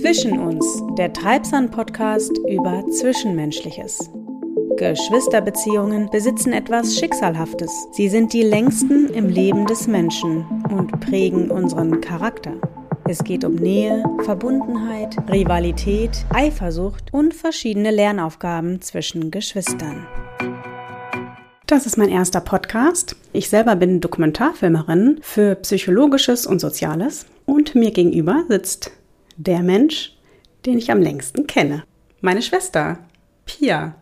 Zwischen uns, der Treibsand-Podcast über Zwischenmenschliches. Geschwisterbeziehungen besitzen etwas Schicksalhaftes. Sie sind die längsten im Leben des Menschen und prägen unseren Charakter. Es geht um Nähe, Verbundenheit, Rivalität, Eifersucht und verschiedene Lernaufgaben zwischen Geschwistern. Das ist mein erster Podcast. Ich selber bin Dokumentarfilmerin für Psychologisches und Soziales und mir gegenüber sitzt der Mensch, den ich am längsten kenne. Meine Schwester, Pia.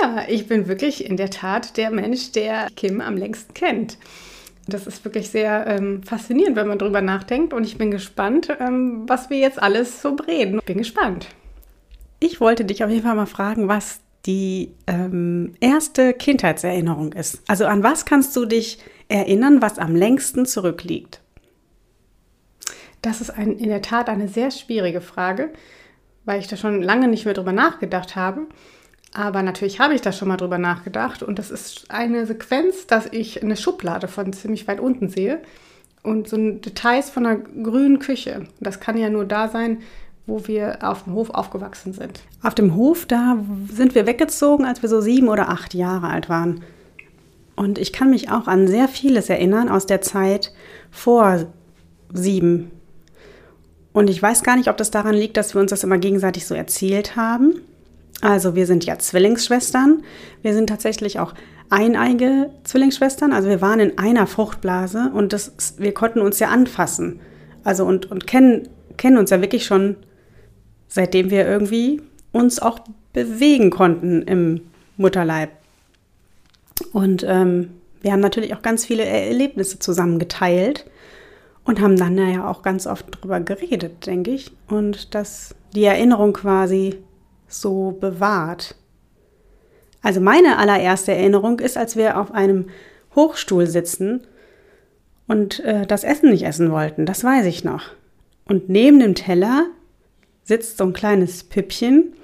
Ja, ich bin wirklich in der Tat der Mensch, der Kim am längsten kennt. Das ist wirklich sehr ähm, faszinierend, wenn man darüber nachdenkt. Und ich bin gespannt, ähm, was wir jetzt alles so reden. Bin gespannt. Ich wollte dich auf jeden Fall mal fragen, was die ähm, erste Kindheitserinnerung ist. Also an was kannst du dich erinnern, was am längsten zurückliegt? Das ist ein, in der Tat eine sehr schwierige Frage, weil ich da schon lange nicht mehr drüber nachgedacht habe. Aber natürlich habe ich da schon mal drüber nachgedacht und das ist eine Sequenz, dass ich eine Schublade von ziemlich weit unten sehe und so Details von einer grünen Küche. Das kann ja nur da sein, wo wir auf dem Hof aufgewachsen sind. Auf dem Hof, da sind wir weggezogen, als wir so sieben oder acht Jahre alt waren. Und ich kann mich auch an sehr vieles erinnern aus der Zeit vor sieben und ich weiß gar nicht, ob das daran liegt, dass wir uns das immer gegenseitig so erzählt haben. Also wir sind ja Zwillingsschwestern. Wir sind tatsächlich auch eineige Zwillingsschwestern. Also wir waren in einer Fruchtblase und das, wir konnten uns ja anfassen. Also und, und kennen, kennen uns ja wirklich schon, seitdem wir irgendwie uns auch bewegen konnten im Mutterleib. Und ähm, wir haben natürlich auch ganz viele Erlebnisse zusammen geteilt und haben dann ja auch ganz oft drüber geredet, denke ich. Und das die Erinnerung quasi so bewahrt. Also meine allererste Erinnerung ist, als wir auf einem Hochstuhl sitzen und äh, das Essen nicht essen wollten. Das weiß ich noch. Und neben dem Teller sitzt so ein kleines Püppchen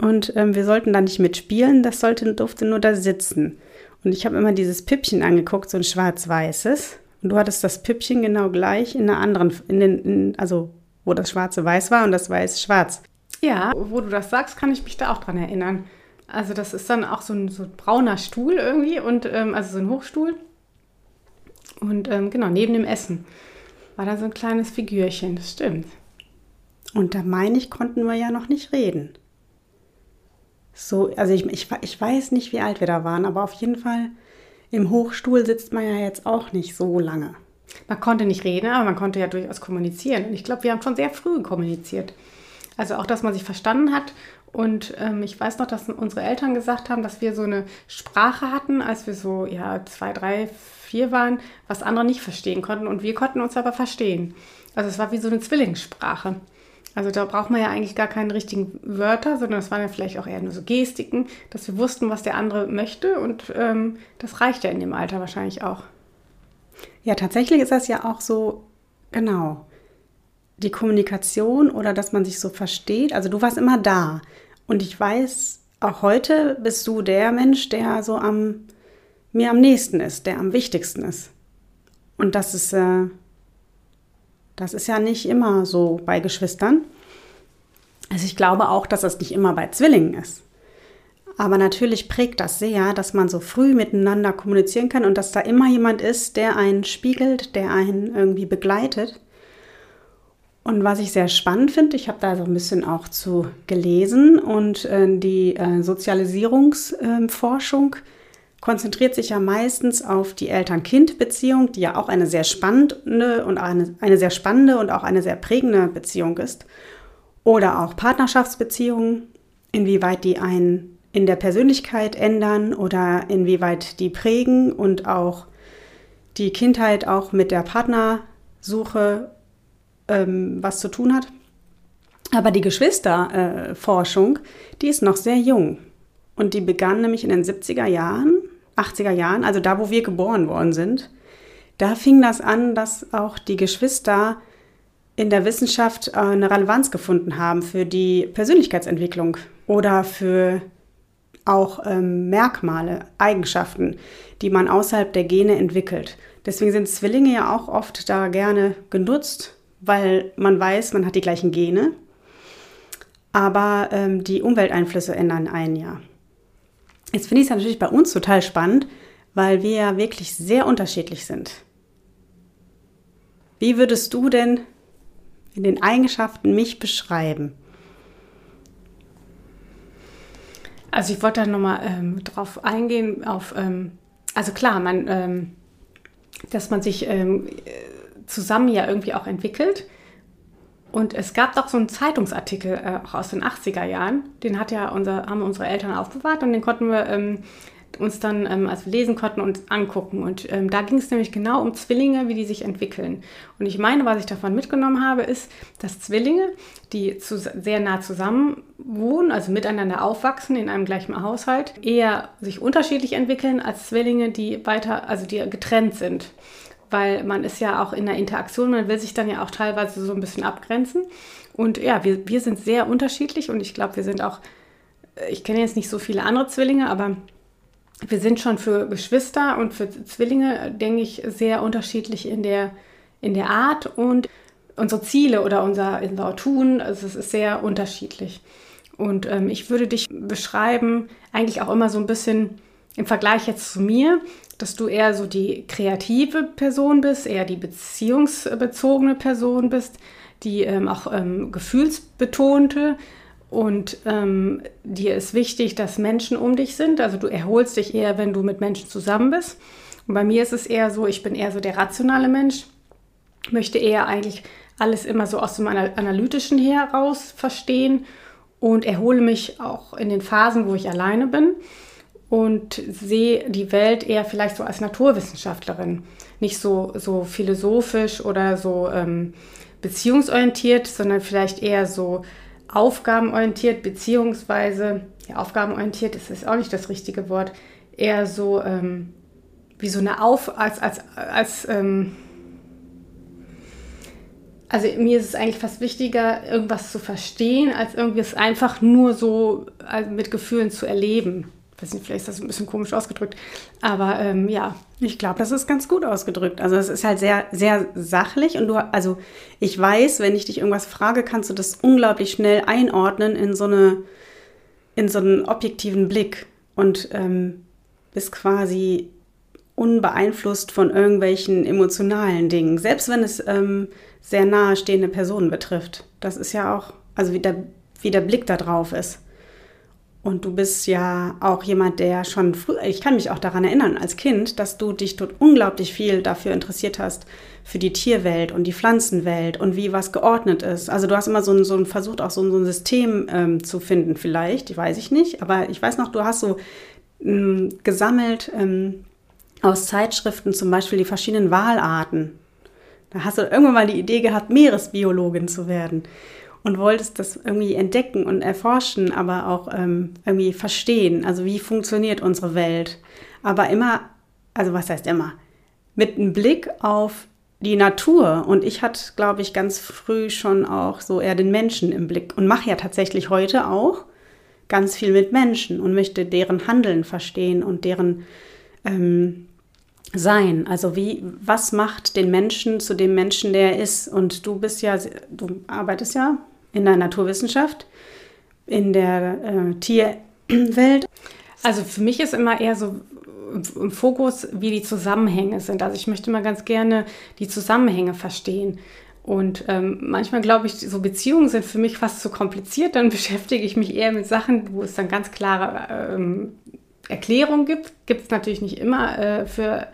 und ähm, wir sollten da nicht mitspielen, das sollte, durfte nur da sitzen. Und ich habe immer dieses Püppchen angeguckt, so ein schwarz-weißes. Und du hattest das Püppchen genau gleich in einer anderen, in den, in, also wo das Schwarze weiß war und das Weiß schwarz. Ja, wo du das sagst, kann ich mich da auch dran erinnern. Also das ist dann auch so ein, so ein brauner Stuhl irgendwie und ähm, also so ein Hochstuhl. Und ähm, genau, neben dem Essen war da so ein kleines Figürchen, das stimmt. Und da meine ich, konnten wir ja noch nicht reden. So, also ich, ich, ich weiß nicht, wie alt wir da waren, aber auf jeden Fall im Hochstuhl sitzt man ja jetzt auch nicht so lange. Man konnte nicht reden, aber man konnte ja durchaus kommunizieren. Und ich glaube, wir haben schon sehr früh kommuniziert. Also auch, dass man sich verstanden hat. Und ähm, ich weiß noch, dass unsere Eltern gesagt haben, dass wir so eine Sprache hatten, als wir so ja zwei, drei, vier waren, was andere nicht verstehen konnten. Und wir konnten uns aber verstehen. Also es war wie so eine Zwillingssprache. Also da braucht man ja eigentlich gar keine richtigen Wörter, sondern es waren ja vielleicht auch eher nur so Gestiken, dass wir wussten, was der andere möchte und ähm, das reicht ja in dem Alter wahrscheinlich auch. Ja, tatsächlich ist das ja auch so, genau, die Kommunikation oder dass man sich so versteht. Also du warst immer da und ich weiß, auch heute bist du der Mensch, der so am mir am nächsten ist, der am wichtigsten ist. Und das ist äh, das ist ja nicht immer so bei Geschwistern. Also ich glaube auch, dass das nicht immer bei Zwillingen ist. Aber natürlich prägt das sehr, dass man so früh miteinander kommunizieren kann und dass da immer jemand ist, der einen spiegelt, der einen irgendwie begleitet. Und was ich sehr spannend finde, ich habe da so ein bisschen auch zu gelesen und äh, die äh, Sozialisierungsforschung äh, konzentriert sich ja meistens auf die Eltern-Kind-Beziehung, die ja auch eine sehr spannende und eine, eine sehr spannende und auch eine sehr prägende Beziehung ist. Oder auch Partnerschaftsbeziehungen, inwieweit die einen in der Persönlichkeit ändern oder inwieweit die prägen und auch die Kindheit auch mit der Partnersuche ähm, was zu tun hat. Aber die Geschwisterforschung, äh, die ist noch sehr jung. Und die begann nämlich in den 70er Jahren 80er Jahren, also da, wo wir geboren worden sind, da fing das an, dass auch die Geschwister in der Wissenschaft äh, eine Relevanz gefunden haben für die Persönlichkeitsentwicklung oder für auch ähm, Merkmale, Eigenschaften, die man außerhalb der Gene entwickelt. Deswegen sind Zwillinge ja auch oft da gerne genutzt, weil man weiß, man hat die gleichen Gene. aber ähm, die Umwelteinflüsse ändern ein Jahr. Jetzt finde ich es natürlich bei uns total spannend, weil wir ja wirklich sehr unterschiedlich sind. Wie würdest du denn in den Eigenschaften mich beschreiben? Also ich wollte da nochmal ähm, drauf eingehen, auf, ähm, also klar, man, ähm, dass man sich ähm, zusammen ja irgendwie auch entwickelt. Und es gab doch so einen Zeitungsartikel äh, auch aus den 80er Jahren, den hat ja unser, haben unsere Eltern aufbewahrt und den konnten wir ähm, uns dann, ähm, als wir lesen konnten, uns angucken. Und ähm, da ging es nämlich genau um Zwillinge, wie die sich entwickeln. Und ich meine, was ich davon mitgenommen habe, ist, dass Zwillinge, die zu, sehr nah zusammen wohnen, also miteinander aufwachsen in einem gleichen Haushalt, eher sich unterschiedlich entwickeln als Zwillinge, die weiter, also die getrennt sind. Weil man ist ja auch in der Interaktion, man will sich dann ja auch teilweise so ein bisschen abgrenzen. Und ja, wir, wir sind sehr unterschiedlich und ich glaube, wir sind auch, ich kenne jetzt nicht so viele andere Zwillinge, aber wir sind schon für Geschwister und für Zwillinge, denke ich, sehr unterschiedlich in der, in der Art und unsere Ziele oder unser, unser Tun. Also es ist sehr unterschiedlich. Und ähm, ich würde dich beschreiben, eigentlich auch immer so ein bisschen im Vergleich jetzt zu mir, dass du eher so die kreative Person bist, eher die beziehungsbezogene Person bist, die ähm, auch ähm, gefühlsbetonte und ähm, dir ist wichtig, dass Menschen um dich sind. Also du erholst dich eher, wenn du mit Menschen zusammen bist. Und bei mir ist es eher so, ich bin eher so der rationale Mensch, möchte eher eigentlich alles immer so aus dem Analytischen heraus verstehen und erhole mich auch in den Phasen, wo ich alleine bin und sehe die Welt eher vielleicht so als Naturwissenschaftlerin. Nicht so, so philosophisch oder so ähm, beziehungsorientiert, sondern vielleicht eher so aufgabenorientiert, beziehungsweise, ja, aufgabenorientiert ist auch nicht das richtige Wort, eher so ähm, wie so eine Auf, als, als, als, ähm, also mir ist es eigentlich fast wichtiger, irgendwas zu verstehen, als irgendwie es einfach nur so also mit Gefühlen zu erleben weiß nicht, vielleicht ist das ein bisschen komisch ausgedrückt, aber ähm, ja. Ich glaube, das ist ganz gut ausgedrückt. Also es ist halt sehr, sehr sachlich und du, also ich weiß, wenn ich dich irgendwas frage, kannst du das unglaublich schnell einordnen in so eine, in so einen objektiven Blick und ähm, bist quasi unbeeinflusst von irgendwelchen emotionalen Dingen, selbst wenn es ähm, sehr nahestehende Personen betrifft. Das ist ja auch, also wie der, wie der Blick da drauf ist. Und du bist ja auch jemand, der schon früh, ich kann mich auch daran erinnern als Kind, dass du dich dort unglaublich viel dafür interessiert hast, für die Tierwelt und die Pflanzenwelt und wie was geordnet ist. Also du hast immer so, ein, so ein versucht, auch so ein, so ein System ähm, zu finden, vielleicht, weiß ich nicht, aber ich weiß noch, du hast so ähm, gesammelt ähm, aus Zeitschriften zum Beispiel die verschiedenen Walarten. Da hast du irgendwann mal die Idee gehabt, Meeresbiologin zu werden und wolltest das irgendwie entdecken und erforschen, aber auch ähm, irgendwie verstehen. Also wie funktioniert unsere Welt? Aber immer, also was heißt immer? Mit einem Blick auf die Natur. Und ich hatte, glaube ich, ganz früh schon auch so eher den Menschen im Blick und mache ja tatsächlich heute auch ganz viel mit Menschen und möchte deren Handeln verstehen und deren ähm, sein. Also wie, was macht den Menschen zu dem Menschen, der er ist? Und du bist ja, du arbeitest ja in der Naturwissenschaft, in der äh, Tierwelt. Also für mich ist immer eher so im Fokus, wie die Zusammenhänge sind. Also ich möchte mal ganz gerne die Zusammenhänge verstehen. Und ähm, manchmal glaube ich, so Beziehungen sind für mich fast zu kompliziert. Dann beschäftige ich mich eher mit Sachen, wo es dann ganz klare ähm, Erklärungen gibt. Gibt es natürlich nicht immer äh, für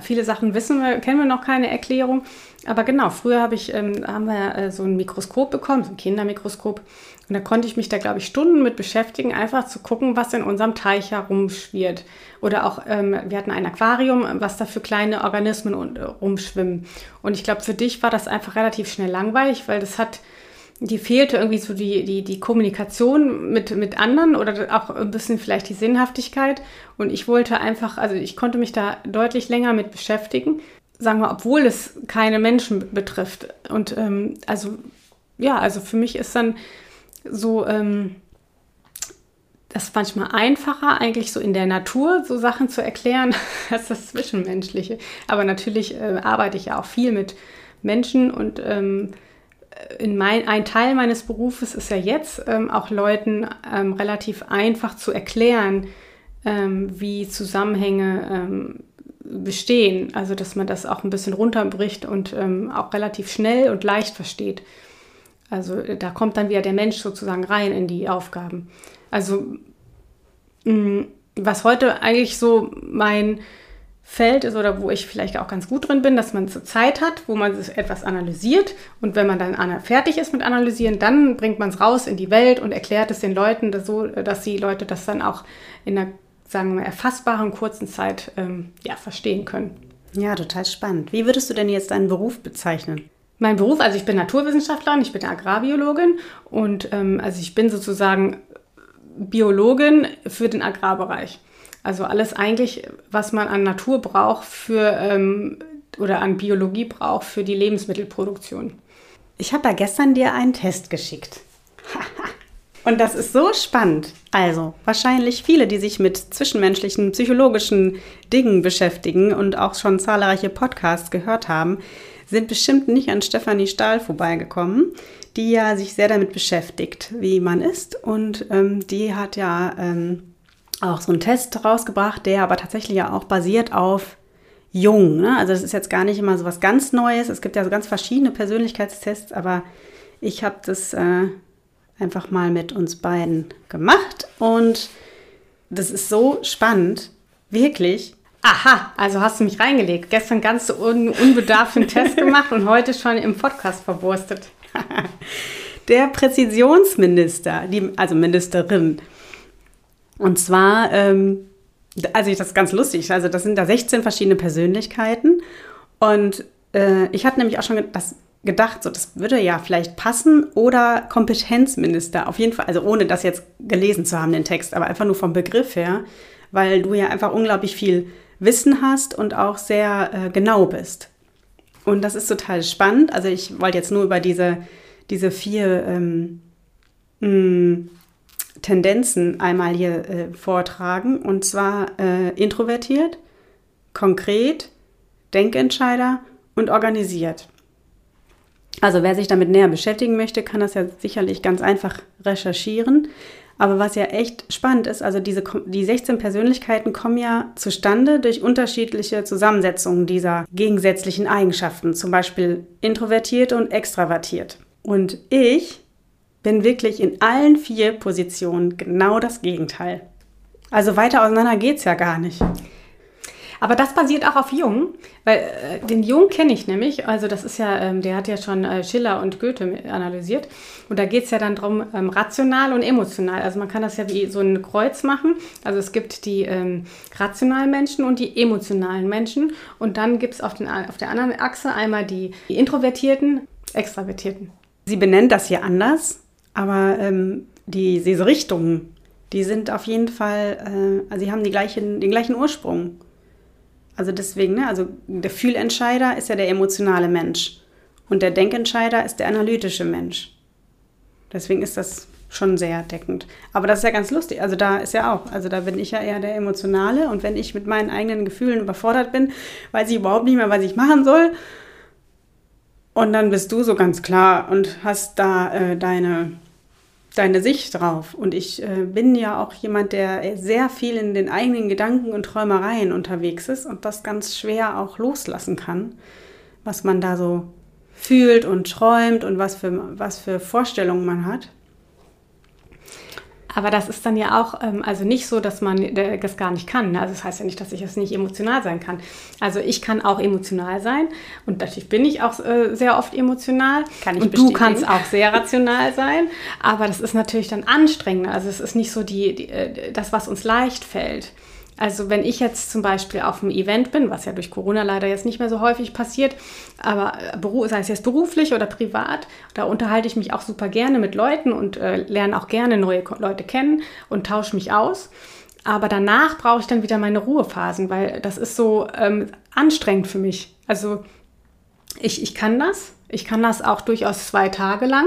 viele Sachen wissen wir, kennen wir noch keine Erklärung. Aber genau, früher hab ich, ähm, haben wir äh, so ein Mikroskop bekommen, so ein Kindermikroskop. Und da konnte ich mich da, glaube ich, Stunden mit beschäftigen, einfach zu gucken, was in unserem Teich herumschwirrt. Oder auch, ähm, wir hatten ein Aquarium, was da für kleine Organismen und, äh, rumschwimmen. Und ich glaube, für dich war das einfach relativ schnell langweilig, weil das hat, die fehlte irgendwie so die, die, die Kommunikation mit, mit anderen oder auch ein bisschen vielleicht die Sinnhaftigkeit. Und ich wollte einfach, also ich konnte mich da deutlich länger mit beschäftigen sagen wir, obwohl es keine Menschen betrifft. Und ähm, also, ja, also für mich ist dann so, ähm, das manchmal einfacher, eigentlich so in der Natur so Sachen zu erklären, als das Zwischenmenschliche. Aber natürlich äh, arbeite ich ja auch viel mit Menschen und ähm, in mein, ein Teil meines Berufes ist ja jetzt ähm, auch Leuten ähm, relativ einfach zu erklären, ähm, wie Zusammenhänge ähm, bestehen. Also dass man das auch ein bisschen runterbricht und ähm, auch relativ schnell und leicht versteht. Also da kommt dann wieder der Mensch sozusagen rein in die Aufgaben. Also mh, mm, was heute eigentlich so mein Feld ist oder wo ich vielleicht auch ganz gut drin bin, dass man so Zeit hat, wo man etwas analysiert und wenn man dann fertig ist mit Analysieren, dann bringt man es raus in die Welt und erklärt es den Leuten, dass, so, dass die Leute das dann auch in einer, sagen wir mal, erfassbaren kurzen Zeit ähm, ja, verstehen können. Ja, total spannend. Wie würdest du denn jetzt deinen Beruf bezeichnen? Mein Beruf, also ich bin Naturwissenschaftlerin, ich bin Agrarbiologin und ähm, also ich bin sozusagen Biologin für den Agrarbereich. Also alles eigentlich, was man an Natur braucht für ähm, oder an Biologie braucht für die Lebensmittelproduktion. Ich habe da gestern dir einen Test geschickt. Und das ist so spannend. Also, wahrscheinlich viele, die sich mit zwischenmenschlichen, psychologischen Dingen beschäftigen und auch schon zahlreiche Podcasts gehört haben, sind bestimmt nicht an Stefanie Stahl vorbeigekommen, die ja sich sehr damit beschäftigt, wie man ist. Und ähm, die hat ja ähm, auch so einen Test rausgebracht, der aber tatsächlich ja auch basiert auf Jung. Ne? Also das ist jetzt gar nicht immer so was ganz Neues. Es gibt ja so ganz verschiedene Persönlichkeitstests, aber ich habe das äh, einfach mal mit uns beiden gemacht und das ist so spannend, wirklich. Aha, also hast du mich reingelegt. Gestern ganz un unbedarften Test gemacht und heute schon im Podcast verwurstet. Der Präzisionsminister, die, also Ministerin, und zwar, ähm, also ich das ist ganz lustig, also das sind da 16 verschiedene Persönlichkeiten. Und äh, ich hatte nämlich auch schon das gedacht, so das würde ja vielleicht passen oder Kompetenzminister, auf jeden Fall, also ohne das jetzt gelesen zu haben, den Text, aber einfach nur vom Begriff her, weil du ja einfach unglaublich viel Wissen hast und auch sehr äh, genau bist. Und das ist total spannend. Also ich wollte jetzt nur über diese, diese vier ähm, mh, Tendenzen einmal hier äh, vortragen. Und zwar äh, introvertiert, konkret, Denkentscheider und organisiert. Also wer sich damit näher beschäftigen möchte, kann das ja sicherlich ganz einfach recherchieren. Aber was ja echt spannend ist, also diese, die 16 Persönlichkeiten kommen ja zustande durch unterschiedliche Zusammensetzungen dieser gegensätzlichen Eigenschaften, zum Beispiel introvertiert und extravertiert. Und ich bin wirklich in allen vier Positionen genau das Gegenteil. Also weiter auseinander geht es ja gar nicht. Aber das basiert auch auf Jung, weil äh, den Jung kenne ich nämlich. Also das ist ja, ähm, der hat ja schon äh, Schiller und Goethe analysiert. Und da geht es ja dann darum, ähm, rational und emotional. Also man kann das ja wie so ein Kreuz machen. Also es gibt die ähm, rationalen Menschen und die emotionalen Menschen. Und dann gibt es auf, auf der anderen Achse einmal die, die Introvertierten, Extravertierten. Sie benennt das hier anders. Aber ähm, die, diese Richtungen, die sind auf jeden Fall, äh, also sie haben die gleichen, den gleichen Ursprung. Also deswegen, ne, also der Fühlentscheider ist ja der emotionale Mensch und der Denkentscheider ist der analytische Mensch. Deswegen ist das schon sehr deckend. Aber das ist ja ganz lustig. Also da ist ja auch, also da bin ich ja eher der Emotionale und wenn ich mit meinen eigenen Gefühlen überfordert bin, weiß ich überhaupt nicht mehr, was ich machen soll. Und dann bist du so ganz klar und hast da äh, deine deine Sicht drauf. Und ich äh, bin ja auch jemand, der sehr viel in den eigenen Gedanken und Träumereien unterwegs ist und das ganz schwer auch loslassen kann, was man da so fühlt und träumt und was für, was für Vorstellungen man hat. Aber das ist dann ja auch, ähm, also nicht so, dass man das gar nicht kann. Ne? Also das heißt ja nicht, dass ich es nicht emotional sein kann. Also ich kann auch emotional sein und natürlich bin ich auch äh, sehr oft emotional. Kann ich und du kannst auch sehr rational sein. Aber das ist natürlich dann anstrengender. Also es ist nicht so die, die äh, das, was uns leicht fällt. Also wenn ich jetzt zum Beispiel auf einem Event bin, was ja durch Corona leider jetzt nicht mehr so häufig passiert, aber äh, sei es jetzt beruflich oder privat, da unterhalte ich mich auch super gerne mit Leuten und äh, lerne auch gerne neue Leute kennen und tausche mich aus. Aber danach brauche ich dann wieder meine Ruhephasen, weil das ist so ähm, anstrengend für mich. Also ich, ich kann das. Ich kann das auch durchaus zwei Tage lang.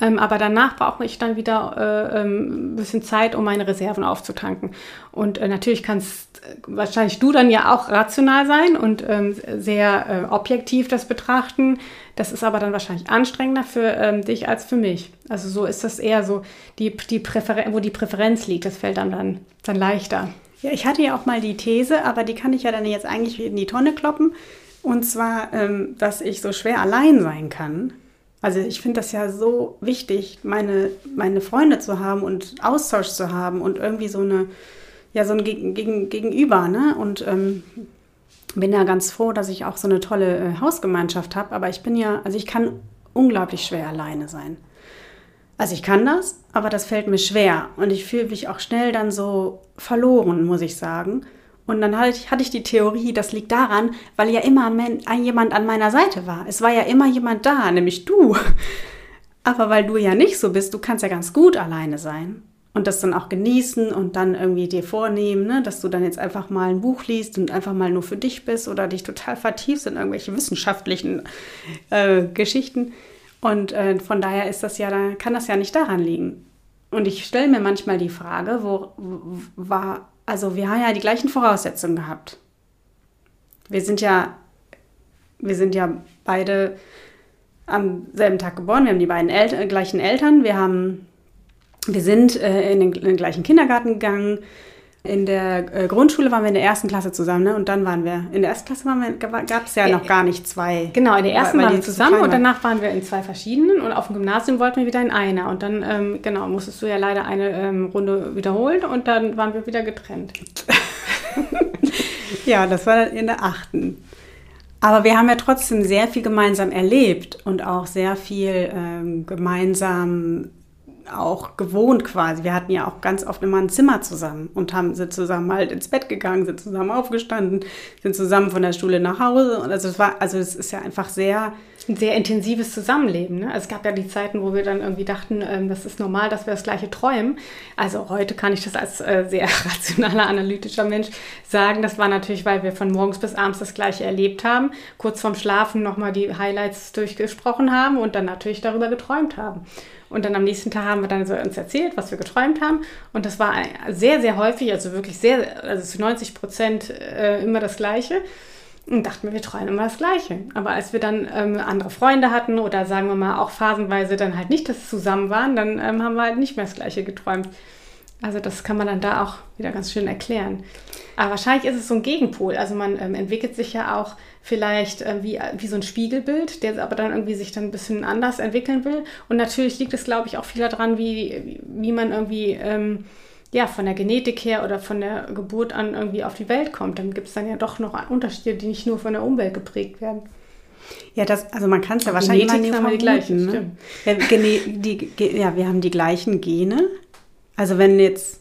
Ähm, aber danach brauche ich dann wieder äh, ähm, ein bisschen Zeit, um meine Reserven aufzutanken. Und äh, natürlich kannst äh, wahrscheinlich du dann ja auch rational sein und ähm, sehr äh, objektiv das betrachten. Das ist aber dann wahrscheinlich anstrengender für ähm, dich als für mich. Also so ist das eher so, die, die wo die Präferenz liegt, das fällt dann, dann, dann leichter. Ja, ich hatte ja auch mal die These, aber die kann ich ja dann jetzt eigentlich in die Tonne kloppen. Und zwar, ähm, dass ich so schwer allein sein kann. Also ich finde das ja so wichtig, meine, meine Freunde zu haben und Austausch zu haben und irgendwie so eine, ja, so ein Geg Geg Gegenüber, ne? Und ähm, bin ja ganz froh, dass ich auch so eine tolle äh, Hausgemeinschaft habe. Aber ich bin ja, also ich kann unglaublich schwer alleine sein. Also ich kann das, aber das fällt mir schwer. Und ich fühle mich auch schnell dann so verloren, muss ich sagen. Und dann hatte ich, die Theorie, das liegt daran, weil ja immer ein, jemand an meiner Seite war. Es war ja immer jemand da, nämlich du. Aber weil du ja nicht so bist, du kannst ja ganz gut alleine sein und das dann auch genießen und dann irgendwie dir vornehmen, ne, dass du dann jetzt einfach mal ein Buch liest und einfach mal nur für dich bist oder dich total vertiefst in irgendwelche wissenschaftlichen äh, Geschichten. Und äh, von daher ist das ja, kann das ja nicht daran liegen. Und ich stelle mir manchmal die Frage, wo war also wir haben ja die gleichen Voraussetzungen gehabt. Wir sind ja, wir sind ja beide am selben Tag geboren. Wir haben die beiden El äh, gleichen Eltern. Wir haben, wir sind äh, in, den, in, den, gleichen Kindergarten gegangen. In der äh, Grundschule waren wir in der ersten Klasse zusammen, ne? Und dann waren wir, in der ersten Klasse gab es ja noch gar nicht zwei. Genau, in der ersten waren wir zusammen und danach waren wir in zwei verschiedenen und auf dem Gymnasium wollten wir wieder in einer. Und dann, ähm, genau, musstest du ja leider eine ähm, Runde wiederholen und dann waren wir wieder getrennt. ja, das war in der achten. Aber wir haben ja trotzdem sehr viel gemeinsam erlebt und auch sehr viel ähm, gemeinsam auch gewohnt quasi. Wir hatten ja auch ganz oft immer ein Zimmer zusammen und haben sind zusammen halt ins Bett gegangen, sind zusammen aufgestanden, sind zusammen von der Schule nach Hause. Und also es war, also es ist ja einfach sehr ein sehr intensives Zusammenleben. Ne? Es gab ja die Zeiten, wo wir dann irgendwie dachten, ähm, das ist normal, dass wir das gleiche träumen. Also heute kann ich das als äh, sehr rationaler, analytischer Mensch sagen. Das war natürlich, weil wir von morgens bis abends das gleiche erlebt haben, kurz vorm Schlafen nochmal die Highlights durchgesprochen haben und dann natürlich darüber geträumt haben. Und dann am nächsten Tag haben wir dann so uns erzählt, was wir geträumt haben. Und das war sehr, sehr häufig, also wirklich sehr, also zu 90 Prozent äh, immer das Gleiche. Und dachten wir, wir träumen immer das Gleiche. Aber als wir dann ähm, andere Freunde hatten oder sagen wir mal auch phasenweise dann halt nicht das zusammen waren, dann ähm, haben wir halt nicht mehr das Gleiche geträumt. Also das kann man dann da auch wieder ganz schön erklären. Aber wahrscheinlich ist es so ein Gegenpol. Also man ähm, entwickelt sich ja auch vielleicht äh, wie, wie so ein Spiegelbild, der aber dann irgendwie sich dann ein bisschen anders entwickeln will. Und natürlich liegt es, glaube ich, auch viel daran, wie, wie man irgendwie ähm, ja, von der Genetik her oder von der Geburt an irgendwie auf die Welt kommt. Dann gibt es dann ja doch noch Unterschiede, die nicht nur von der Umwelt geprägt werden. Ja, das, also man kann es ja wahrscheinlich Genetik haben wir die gleichen, ne? ja, die, ja, wir haben die gleichen Gene. Also wenn jetzt,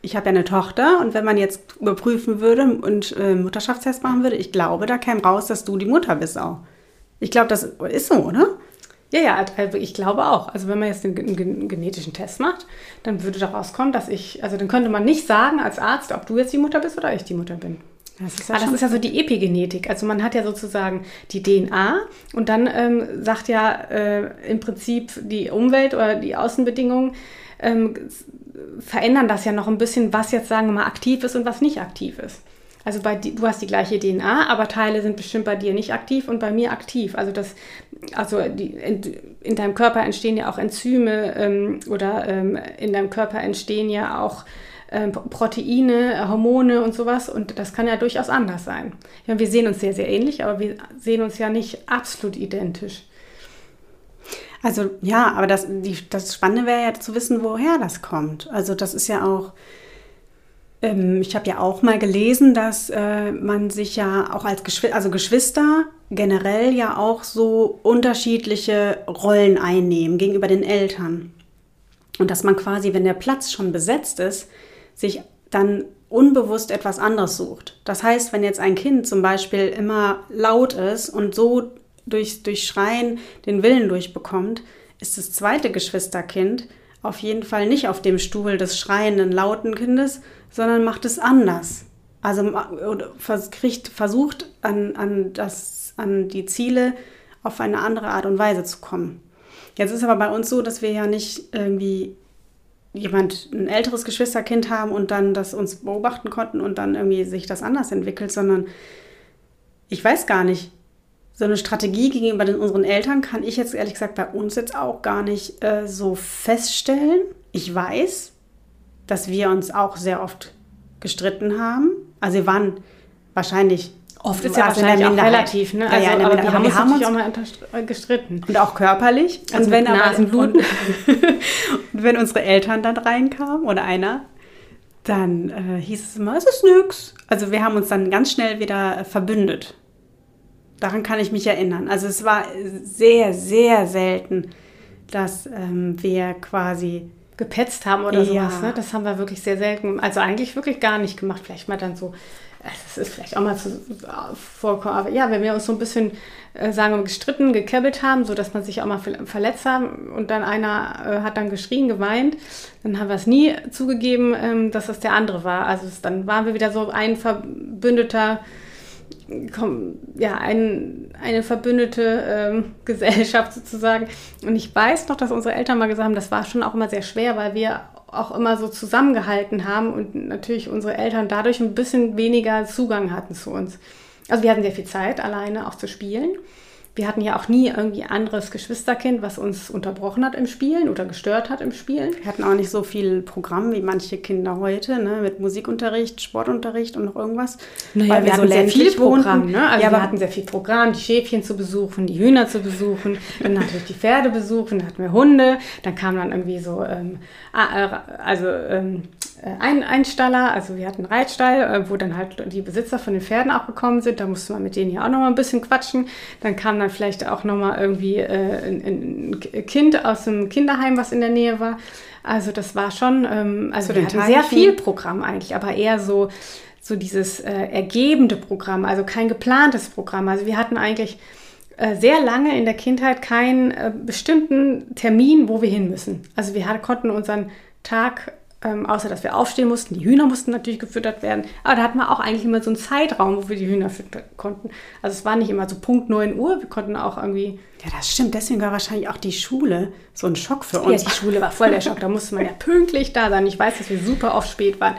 ich habe ja eine Tochter und wenn man jetzt überprüfen würde und äh, Mutterschaftstest machen würde, ich glaube, da käme raus, dass du die Mutter bist auch. Ich glaube, das ist so, oder? Ja, ja, also ich glaube auch. Also wenn man jetzt einen, einen, genetischen Test macht, dann würde daraus kommen, dass ich, also dann könnte man nicht sagen als Arzt, ob du jetzt die Mutter bist oder ich die Mutter bin. Das ist, ja ah, das ist ja so die Epigenetik. Also man hat ja sozusagen die DNA und dann ähm, sagt ja äh, im Prinzip die Umwelt oder die Außenbedingungen ähm, verändern das ja noch ein bisschen, was jetzt sagen wir mal aktiv ist und was nicht aktiv ist. Also bei du hast die gleiche DNA, aber Teile sind bestimmt bei dir nicht aktiv und bei mir aktiv. Also das, also die, in, in deinem Körper entstehen ja auch Enzyme ähm, oder ähm, in deinem Körper entstehen ja auch ähm, Proteine, Hormone und sowas und das kann ja durchaus anders sein. Ja, wir sehen uns sehr, sehr ähnlich, aber wir sehen uns ja nicht absolut identisch. Also ja, aber das, die, das Spannende wäre ja zu wissen, woher das kommt. Also das ist ja auch ähm, ich habe ja auch mal gelesen, dass äh, man sich ja auch als Geschw also Geschwister generell ja auch so unterschiedliche Rollen einnehmen gegenüber den Eltern. Und dass man quasi, wenn der Platz schon besetzt ist, sich dann unbewusst etwas anderes sucht. Das heißt, wenn jetzt ein Kind zum Beispiel immer laut ist und so durch, durch Schreien den Willen durchbekommt, ist das zweite Geschwisterkind auf jeden Fall nicht auf dem Stuhl des schreienden, lauten Kindes, sondern macht es anders. Also kriegt, versucht an, an, das, an die Ziele auf eine andere Art und Weise zu kommen. Jetzt ist aber bei uns so, dass wir ja nicht irgendwie jemand, ein älteres Geschwisterkind haben und dann das uns beobachten konnten und dann irgendwie sich das anders entwickelt, sondern ich weiß gar nicht. So eine Strategie gegenüber den, unseren Eltern kann ich jetzt ehrlich gesagt bei uns jetzt auch gar nicht äh, so feststellen. Ich weiß, dass wir uns auch sehr oft gestritten haben. Also wir waren wahrscheinlich Oft ist ja wahrscheinlich auch relativ, ne? Also, ja, ja, aber wir haben, wir haben uns auch mal äh, gestritten. Und auch körperlich. Also und wenn aber und, wenn unsere Eltern dann reinkamen oder einer, dann äh, hieß es immer, es ist nix. Also wir haben uns dann ganz schnell wieder verbündet. Daran kann ich mich erinnern. Also es war sehr, sehr selten, dass ähm, wir quasi gepetzt haben oder ja. sowas. Ne? Das haben wir wirklich sehr selten. Also eigentlich wirklich gar nicht gemacht. Vielleicht mal dann so das ist vielleicht auch mal zu, vorkommen, aber ja, wenn wir uns so ein bisschen, äh, sagen wir, gestritten, gekebbelt haben, so dass man sich auch mal verletzt haben und dann einer äh, hat dann geschrien, geweint, dann haben wir es nie zugegeben, ähm, dass das der andere war. Also es, dann waren wir wieder so ein verbündeter, komm, ja, ein, eine verbündete ähm, Gesellschaft sozusagen. Und ich weiß noch, dass unsere Eltern mal gesagt haben, das war schon auch immer sehr schwer, weil wir auch immer so zusammengehalten haben und natürlich unsere Eltern dadurch ein bisschen weniger Zugang hatten zu uns. Also wir hatten sehr viel Zeit, alleine auch zu spielen wir hatten ja auch nie irgendwie anderes Geschwisterkind, was uns unterbrochen hat im Spielen oder gestört hat im Spielen. Wir hatten auch nicht so viel Programm wie manche Kinder heute, ne? mit Musikunterricht, Sportunterricht und noch irgendwas. Naja, weil wir, hatten so sehr viel Programm. Ne? Also ja, wir hatten sehr viel Programm, die Schäfchen zu besuchen, die Hühner zu besuchen, dann natürlich die Pferde besuchen, dann hatten wir Hunde, dann kam dann irgendwie so, ähm, also ähm, äh, ein Einstaller, also wir hatten einen Reitstall, äh, wo dann halt die Besitzer von den Pferden auch gekommen sind. Da musste man mit denen ja auch nochmal ein bisschen quatschen. Dann kam dann vielleicht auch nochmal irgendwie äh, ein, Kind aus dem Kinderheim, was in der Nähe war. Also das war schon, ähm, also wir hatten sehr viel Programm eigentlich, aber eher so, so dieses äh, ergebende Programm, also kein geplantes Programm. Also wir hatten eigentlich äh, sehr lange in der Kindheit keinen äh, bestimmten Termin, wo wir hin müssen. Also wir konnten unseren Tag ähm, außer dass wir aufstehen mussten. Die Hühner mussten natürlich gefüttert werden. Aber da hatten wir auch eigentlich immer so einen Zeitraum, wo wir die Hühner füttern konnten. Also es war nicht immer so Punkt 9 Uhr. Wir konnten auch irgendwie. Ja, das stimmt. Deswegen war wahrscheinlich auch die Schule so ein Schock für uns. Ja, die Schule war voll der Schock. Da musste man ja pünktlich da sein. Ich weiß, dass wir super oft spät waren.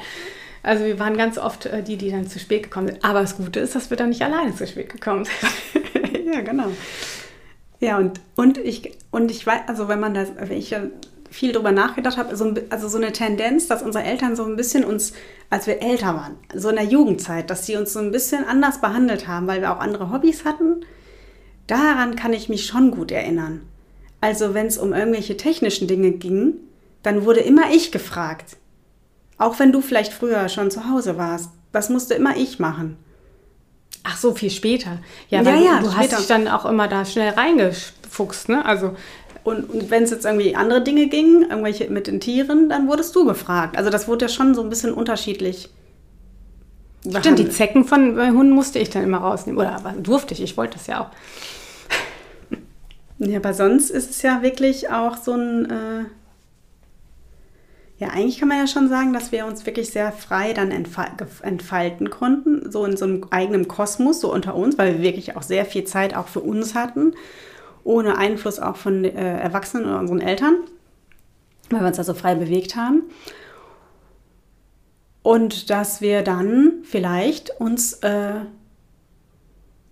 Also wir waren ganz oft äh, die, die dann zu spät gekommen sind. Aber das Gute ist, dass wir dann nicht alleine zu spät gekommen sind. ja, genau. Ja, und, und ich, und ich weiß, also wenn man das, wenn ich viel drüber nachgedacht habe, so, also so eine Tendenz, dass unsere Eltern so ein bisschen uns, als wir älter waren, so in der Jugendzeit, dass sie uns so ein bisschen anders behandelt haben, weil wir auch andere Hobbys hatten. Daran kann ich mich schon gut erinnern. Also wenn es um irgendwelche technischen Dinge ging, dann wurde immer ich gefragt. Auch wenn du vielleicht früher schon zu Hause warst. Das musste immer ich machen. Ach so, viel später. Ja, ja, ja du, du hast dich dann auch immer da schnell reingefuchst, ne? Also und, und wenn es jetzt irgendwie andere Dinge ging, irgendwelche mit den Tieren, dann wurdest du gefragt. Also das wurde ja schon so ein bisschen unterschiedlich. Behandelt. Stimmt, die Zecken von Hunden musste ich dann immer rausnehmen. Oder durfte ich, ich wollte das ja auch. Ja, aber sonst ist es ja wirklich auch so ein. Äh ja, eigentlich kann man ja schon sagen, dass wir uns wirklich sehr frei dann entfalten konnten, so in so einem eigenen Kosmos, so unter uns, weil wir wirklich auch sehr viel Zeit auch für uns hatten ohne Einfluss auch von äh, Erwachsenen oder unseren Eltern, weil wir uns da so frei bewegt haben. Und dass wir dann vielleicht uns äh,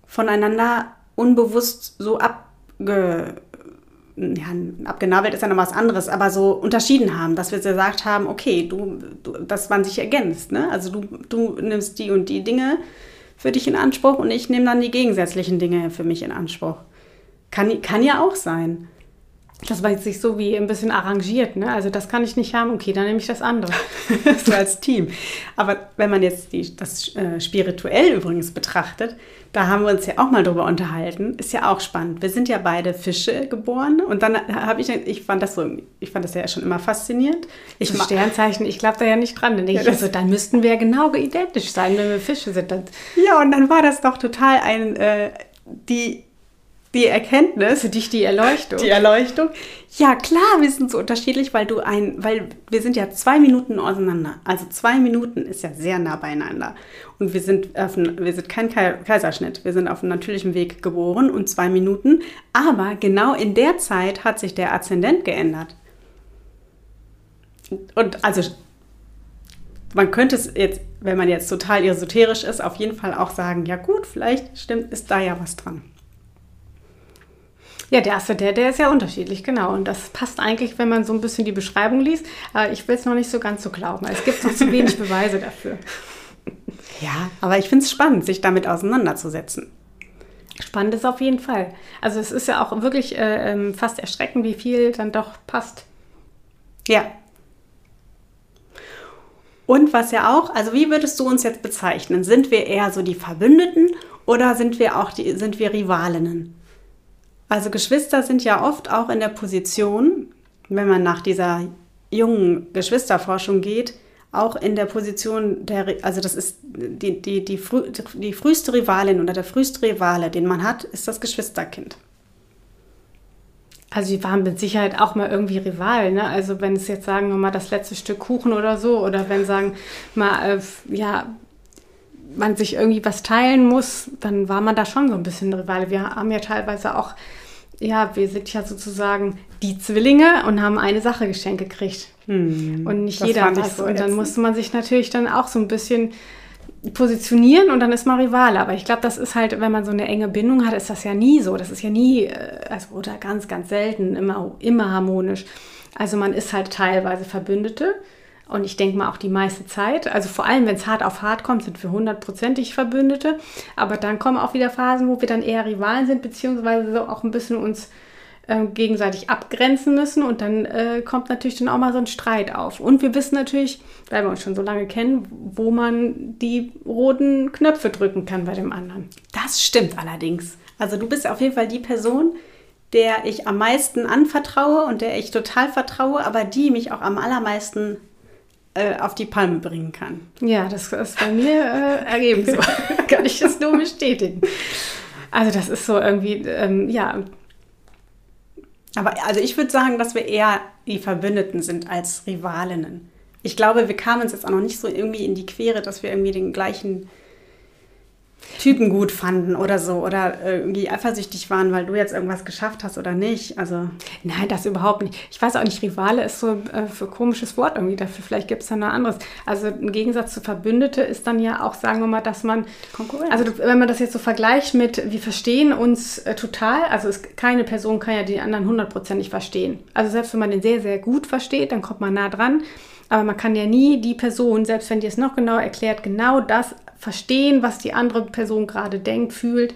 voneinander unbewusst so abge, ja, abgenabelt ist ja noch was anderes, aber so unterschieden haben, dass wir gesagt haben, okay, du, du dass man sich ergänzt. Ne? Also du, du nimmst die und die Dinge für dich in Anspruch und ich nehme dann die gegensätzlichen Dinge für mich in Anspruch. Kann, kann ja auch sein. Das war jetzt sich so wie ein bisschen arrangiert, ne? Also das kann ich nicht haben, okay, dann nehme ich das andere. so als Team. Aber wenn man jetzt die, das äh, spirituell übrigens betrachtet, da haben wir uns ja auch mal drüber unterhalten. Ist ja auch spannend. Wir sind ja beide Fische geboren und dann habe ich, ich fand das so, ich fand das ja schon immer faszinierend. Ich so Sternzeichen, ich glaube da ja nicht dran. Denn ich, ja, also, dann müssten wir ja genau identisch sein, wenn wir Fische sind. Dann ja, und dann war das doch total ein, äh, die die Erkenntnis. Für dich die Erleuchtung. Die Erleuchtung. Ja, klar, wir sind so unterschiedlich, weil du ein, weil wir sind ja zwei Minuten auseinander. Also zwei Minuten ist ja sehr nah beieinander. Und wir sind, auf, wir sind kein Kaiserschnitt. Wir sind auf einem natürlichen Weg geboren und zwei Minuten. Aber genau in der Zeit hat sich der Aszendent geändert. Und also man könnte es jetzt, wenn man jetzt total esoterisch ist, auf jeden Fall auch sagen, ja gut, vielleicht stimmt, ist da ja was dran. Ja, der erste, der, der ist ja unterschiedlich, genau. Und das passt eigentlich, wenn man so ein bisschen die Beschreibung liest. Aber ich will es noch nicht so ganz so glauben. Es gibt noch zu wenig Beweise dafür. Ja, aber ich finde es spannend, sich damit auseinanderzusetzen. Spannend ist auf jeden Fall. Also es ist ja auch wirklich äh, ähm, fast erschreckend, wie viel dann doch passt. Ja. Und was ja auch, also wie würdest du uns jetzt bezeichnen? Sind wir eher so die Verbündeten oder sind wir auch die, sind wir Rivalinnen? Also Geschwister sind ja oft auch in der Position, wenn man nach dieser jungen Geschwisterforschung geht, auch in der Position der, also das ist die, die, die, frü, die früheste Rivalin oder der früheste Rivale, den man hat, ist das Geschwisterkind. Also die waren mit Sicherheit auch mal irgendwie Rivalen. Ne? Also wenn es jetzt sagen wir mal das letzte Stück Kuchen oder so oder wenn sagen mal äh, ja man sich irgendwie was teilen muss, dann war man da schon so ein bisschen Rivale. Wir haben ja teilweise auch ja, wir sind ja sozusagen die Zwillinge und haben eine Sache geschenkt gekriegt. Hm, und nicht jeder was. So und dann musste man sich natürlich dann auch so ein bisschen positionieren und dann ist man Rivale. Aber ich glaube, das ist halt, wenn man so eine enge Bindung hat, ist das ja nie so. Das ist ja nie, äh, also oder ganz, ganz selten immer, immer harmonisch. Also man ist halt teilweise Verbündete und ich denke mal auch die meiste Zeit. Also vor allem, wenn es hart auf hart kommt, sind wir hundertprozentig Verbündete. Aber dann kommen auch wieder Phasen, wo wir dann eher Rivalen sind, beziehungsweise so auch ein bisschen uns äh, gegenseitig abgrenzen müssen. Und dann äh, kommt natürlich dann auch mal so ein Streit auf. Und wir wissen natürlich, weil wir uns schon so lange kennen, wo man die roten Knöpfe drücken kann bei dem anderen. Das stimmt allerdings. Also du bist auf jeden Fall die Person, der ich am meisten anvertraue und der ich total vertraue, aber die mich auch am allermeisten äh, auf die Palme bringen kann. Ja, das ist bei mir äh, ergeben so. kann ich das nur bestätigen. Also das ist so irgendwie, ähm, ja. Aber also ich würde sagen, dass wir eher die Verbündeten sind als Rivalinnen. Ich glaube, wir kamen uns jetzt auch noch nicht so irgendwie in die Quere, dass wir irgendwie den gleichen Typen gut fanden oder so oder irgendwie eifersüchtig waren, weil du jetzt irgendwas geschafft hast oder nicht. Also nein, das überhaupt nicht. Ich weiß auch nicht, Rivale ist so äh, für komisches Wort irgendwie dafür. Vielleicht gibt es da noch anderes. Also im Gegensatz zu Verbündete ist dann ja auch, sagen wir mal, dass man Konkurrenz. Also wenn man das jetzt so vergleicht mit, wir verstehen uns äh, total. Also es, keine Person kann ja die anderen hundertprozentig verstehen. Also selbst wenn man den sehr sehr gut versteht, dann kommt man nah dran. Aber man kann ja nie die Person, selbst wenn die es noch genau erklärt, genau das verstehen, was die andere Person gerade denkt, fühlt.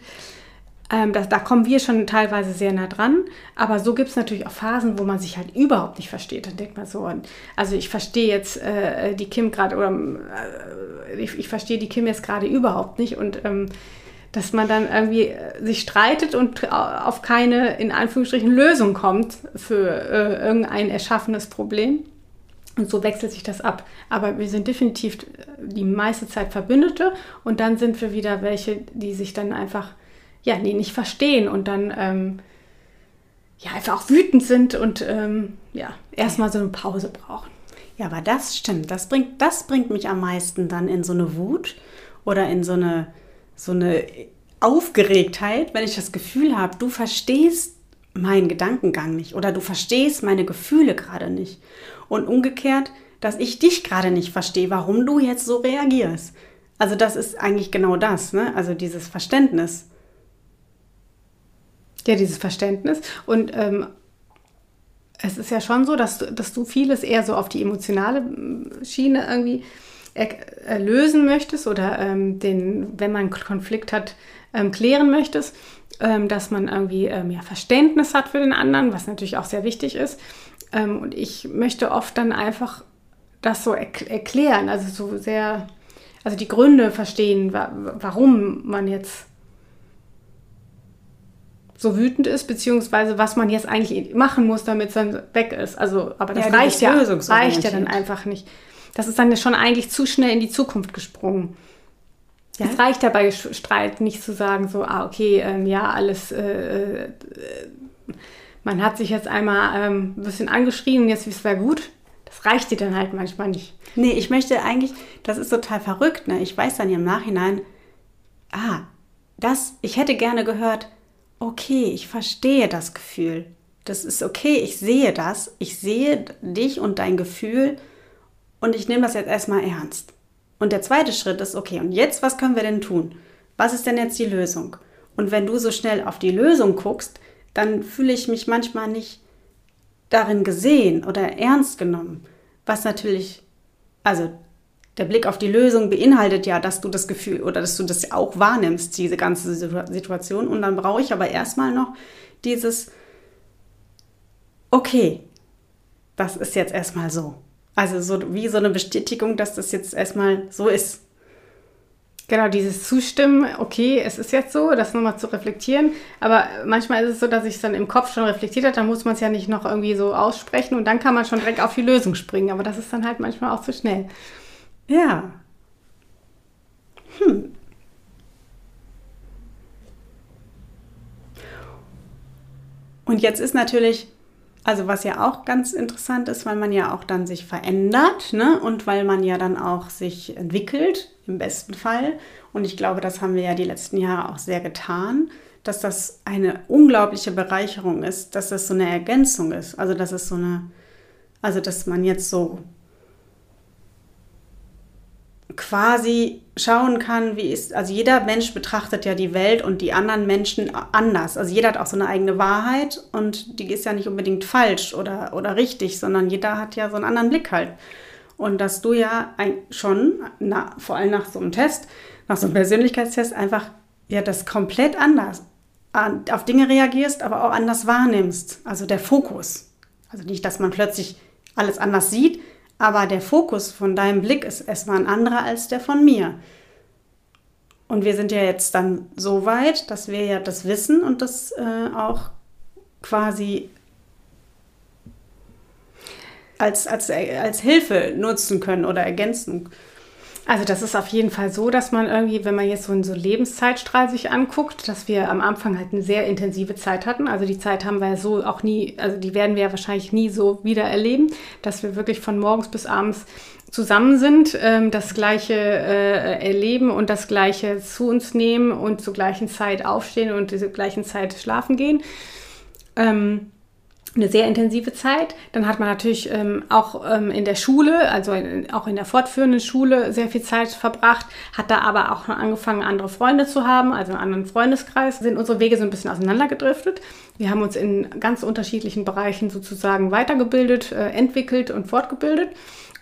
Ähm, das, da kommen wir schon teilweise sehr nah dran. Aber so gibt es natürlich auch Phasen, wo man sich halt überhaupt nicht versteht. Dann denkt man so, also ich verstehe jetzt äh, die Kim gerade oder äh, ich, ich verstehe die Kim jetzt gerade überhaupt nicht. Und ähm, dass man dann irgendwie äh, sich streitet und auf keine, in Anführungsstrichen, Lösung kommt für äh, irgendein erschaffenes Problem. Und so wechselt sich das ab. Aber wir sind definitiv die meiste Zeit Verbündete und dann sind wir wieder welche, die sich dann einfach, ja, die nicht verstehen und dann ähm, ja, einfach auch wütend sind und ähm, ja, erstmal so eine Pause brauchen. Ja, aber das stimmt. Das bringt, das bringt mich am meisten dann in so eine Wut oder in so eine, so eine Aufgeregtheit, wenn ich das Gefühl habe, du verstehst meinen Gedankengang nicht oder du verstehst meine Gefühle gerade nicht. Und umgekehrt, dass ich dich gerade nicht verstehe, warum du jetzt so reagierst. Also das ist eigentlich genau das, ne? Also dieses Verständnis. Ja, dieses Verständnis. Und ähm, es ist ja schon so, dass, dass du vieles eher so auf die emotionale Schiene irgendwie lösen möchtest oder ähm, den, wenn man einen Konflikt hat, ähm, klären möchtest, ähm, dass man irgendwie ähm, ja, Verständnis hat für den anderen, was natürlich auch sehr wichtig ist. Ähm, und ich möchte oft dann einfach das so er erklären, also so sehr, also die Gründe verstehen, wa warum man jetzt so wütend ist, beziehungsweise was man jetzt eigentlich machen muss, damit es dann weg ist. Also, aber das ja, reicht, ja, reicht ja dann einfach nicht. Das ist dann schon eigentlich zu schnell in die Zukunft gesprungen. Ja. Es reicht ja bei Streit nicht zu sagen, so, ah, okay, ähm, ja, alles, äh, äh, man hat sich jetzt einmal ähm, ein bisschen angeschrien und jetzt ist es gut. Das reicht dir dann halt manchmal nicht. Nee, ich möchte eigentlich, das ist total verrückt, ne? Ich weiß dann ja im Nachhinein, ah, das, ich hätte gerne gehört, okay, ich verstehe das Gefühl. Das ist okay, ich sehe das, ich sehe dich und dein Gefühl und ich nehme das jetzt erstmal ernst. Und der zweite Schritt ist, okay, und jetzt, was können wir denn tun? Was ist denn jetzt die Lösung? Und wenn du so schnell auf die Lösung guckst, dann fühle ich mich manchmal nicht darin gesehen oder ernst genommen. Was natürlich, also der Blick auf die Lösung beinhaltet ja, dass du das Gefühl oder dass du das auch wahrnimmst, diese ganze Situation. Und dann brauche ich aber erstmal noch dieses, okay, das ist jetzt erstmal so. Also so wie so eine Bestätigung, dass das jetzt erstmal so ist. Genau, dieses Zustimmen, okay, es ist jetzt so, das nochmal zu reflektieren. Aber manchmal ist es so, dass ich es dann im Kopf schon reflektiert habe, dann muss man es ja nicht noch irgendwie so aussprechen und dann kann man schon direkt auf die Lösung springen. Aber das ist dann halt manchmal auch zu schnell. Ja. Hm. Und jetzt ist natürlich also was ja auch ganz interessant ist, weil man ja auch dann sich verändert ne? und weil man ja dann auch sich entwickelt, im besten Fall. Und ich glaube, das haben wir ja die letzten Jahre auch sehr getan, dass das eine unglaubliche Bereicherung ist, dass das so eine Ergänzung ist. Also dass es so eine, also dass man jetzt so quasi schauen kann, wie ist, also jeder Mensch betrachtet ja die Welt und die anderen Menschen anders. Also jeder hat auch so eine eigene Wahrheit und die ist ja nicht unbedingt falsch oder, oder richtig, sondern jeder hat ja so einen anderen Blick halt. Und dass du ja ein, schon, na, vor allem nach so einem Test, nach so einem Persönlichkeitstest einfach ja das komplett anders an, auf Dinge reagierst, aber auch anders wahrnimmst. Also der Fokus. Also nicht, dass man plötzlich alles anders sieht, aber der Fokus von deinem Blick ist erstmal ein anderer als der von mir. Und wir sind ja jetzt dann so weit, dass wir ja das wissen und das äh, auch quasi als, als, als Hilfe nutzen können oder ergänzen also das ist auf jeden Fall so, dass man irgendwie, wenn man jetzt so einen so Lebenszeitstrahl sich anguckt, dass wir am Anfang halt eine sehr intensive Zeit hatten. Also die Zeit haben wir ja so auch nie, also die werden wir ja wahrscheinlich nie so wieder erleben, dass wir wirklich von morgens bis abends zusammen sind, ähm, das gleiche äh, erleben und das gleiche zu uns nehmen und zur gleichen Zeit aufstehen und zur gleichen Zeit schlafen gehen. Ähm, eine sehr intensive Zeit. Dann hat man natürlich ähm, auch ähm, in der Schule, also in, auch in der fortführenden Schule, sehr viel Zeit verbracht, hat da aber auch angefangen, andere Freunde zu haben, also einen anderen Freundeskreis. Sind unsere Wege so ein bisschen auseinandergedriftet. Wir haben uns in ganz unterschiedlichen Bereichen sozusagen weitergebildet, äh, entwickelt und fortgebildet.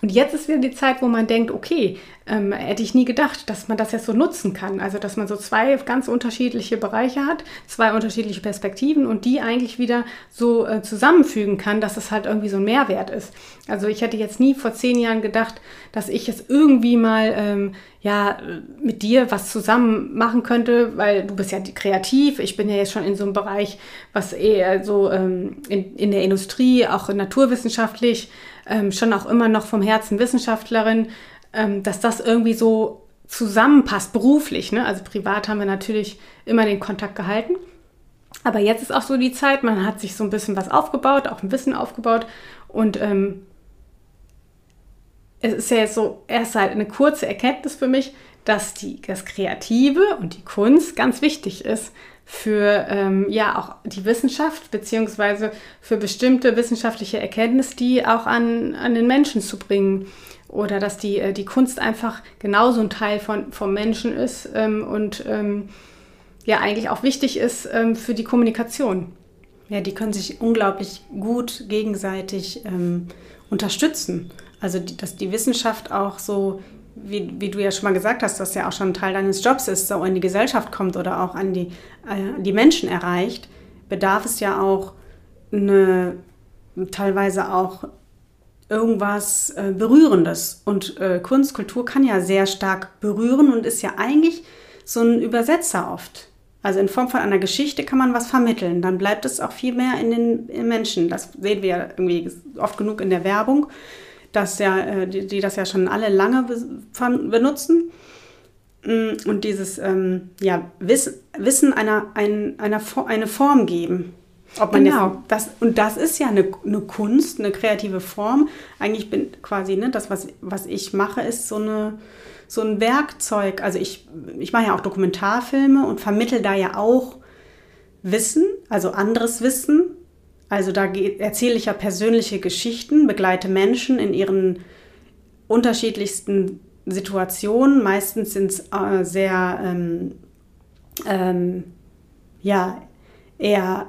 Und jetzt ist wieder die Zeit, wo man denkt, okay, ähm, hätte ich nie gedacht, dass man das jetzt so nutzen kann. Also, dass man so zwei ganz unterschiedliche Bereiche hat, zwei unterschiedliche Perspektiven und die eigentlich wieder so äh, zusammenfügen kann, dass es halt irgendwie so ein Mehrwert ist. Also, ich hätte jetzt nie vor zehn Jahren gedacht, dass ich jetzt irgendwie mal, ähm, ja, mit dir was zusammen machen könnte, weil du bist ja kreativ. Ich bin ja jetzt schon in so einem Bereich, was eher so ähm, in, in der Industrie, auch naturwissenschaftlich, ähm, schon auch immer noch vom Herzen Wissenschaftlerin, ähm, dass das irgendwie so zusammenpasst beruflich. Ne? Also privat haben wir natürlich immer den Kontakt gehalten. Aber jetzt ist auch so die Zeit, man hat sich so ein bisschen was aufgebaut, auch ein Wissen aufgebaut. Und ähm, es ist ja jetzt so erst halt eine kurze Erkenntnis für mich, dass die, das Kreative und die Kunst ganz wichtig ist für ähm, ja auch die Wissenschaft beziehungsweise für bestimmte wissenschaftliche Erkenntnis, die auch an, an den Menschen zu bringen. Oder dass die, äh, die Kunst einfach genauso ein Teil von, vom Menschen ist ähm, und ähm, ja eigentlich auch wichtig ist ähm, für die Kommunikation. Ja, die können sich unglaublich gut gegenseitig ähm, unterstützen. Also, dass die Wissenschaft auch so wie, wie du ja schon mal gesagt hast, dass ja auch schon ein Teil deines Jobs ist, so in die Gesellschaft kommt oder auch an die, äh, die Menschen erreicht, bedarf es ja auch eine, teilweise auch irgendwas äh, Berührendes. Und äh, Kunst, Kultur kann ja sehr stark berühren und ist ja eigentlich so ein Übersetzer oft. Also in Form von einer Geschichte kann man was vermitteln. Dann bleibt es auch viel mehr in den in Menschen. Das sehen wir ja irgendwie oft genug in der Werbung dass ja, äh, die, die das ja schon alle lange benutzen. Mm, und dieses ja, Wissen einer, einer, einer, eine Form geben. Ob man genau. Das, und das ist ja eine, eine Kunst, eine kreative Form. Eigentlich bin quasi, ne, das, was, was ich mache, ist so, eine, so ein Werkzeug. Also ich, ich mache ja auch Dokumentarfilme und vermittel da ja auch Wissen, also anderes Wissen. Also da erzähle ich ja persönliche Geschichten, begleite Menschen in ihren unterschiedlichsten Situationen. Meistens sind es äh, sehr, ähm, ähm, ja, eher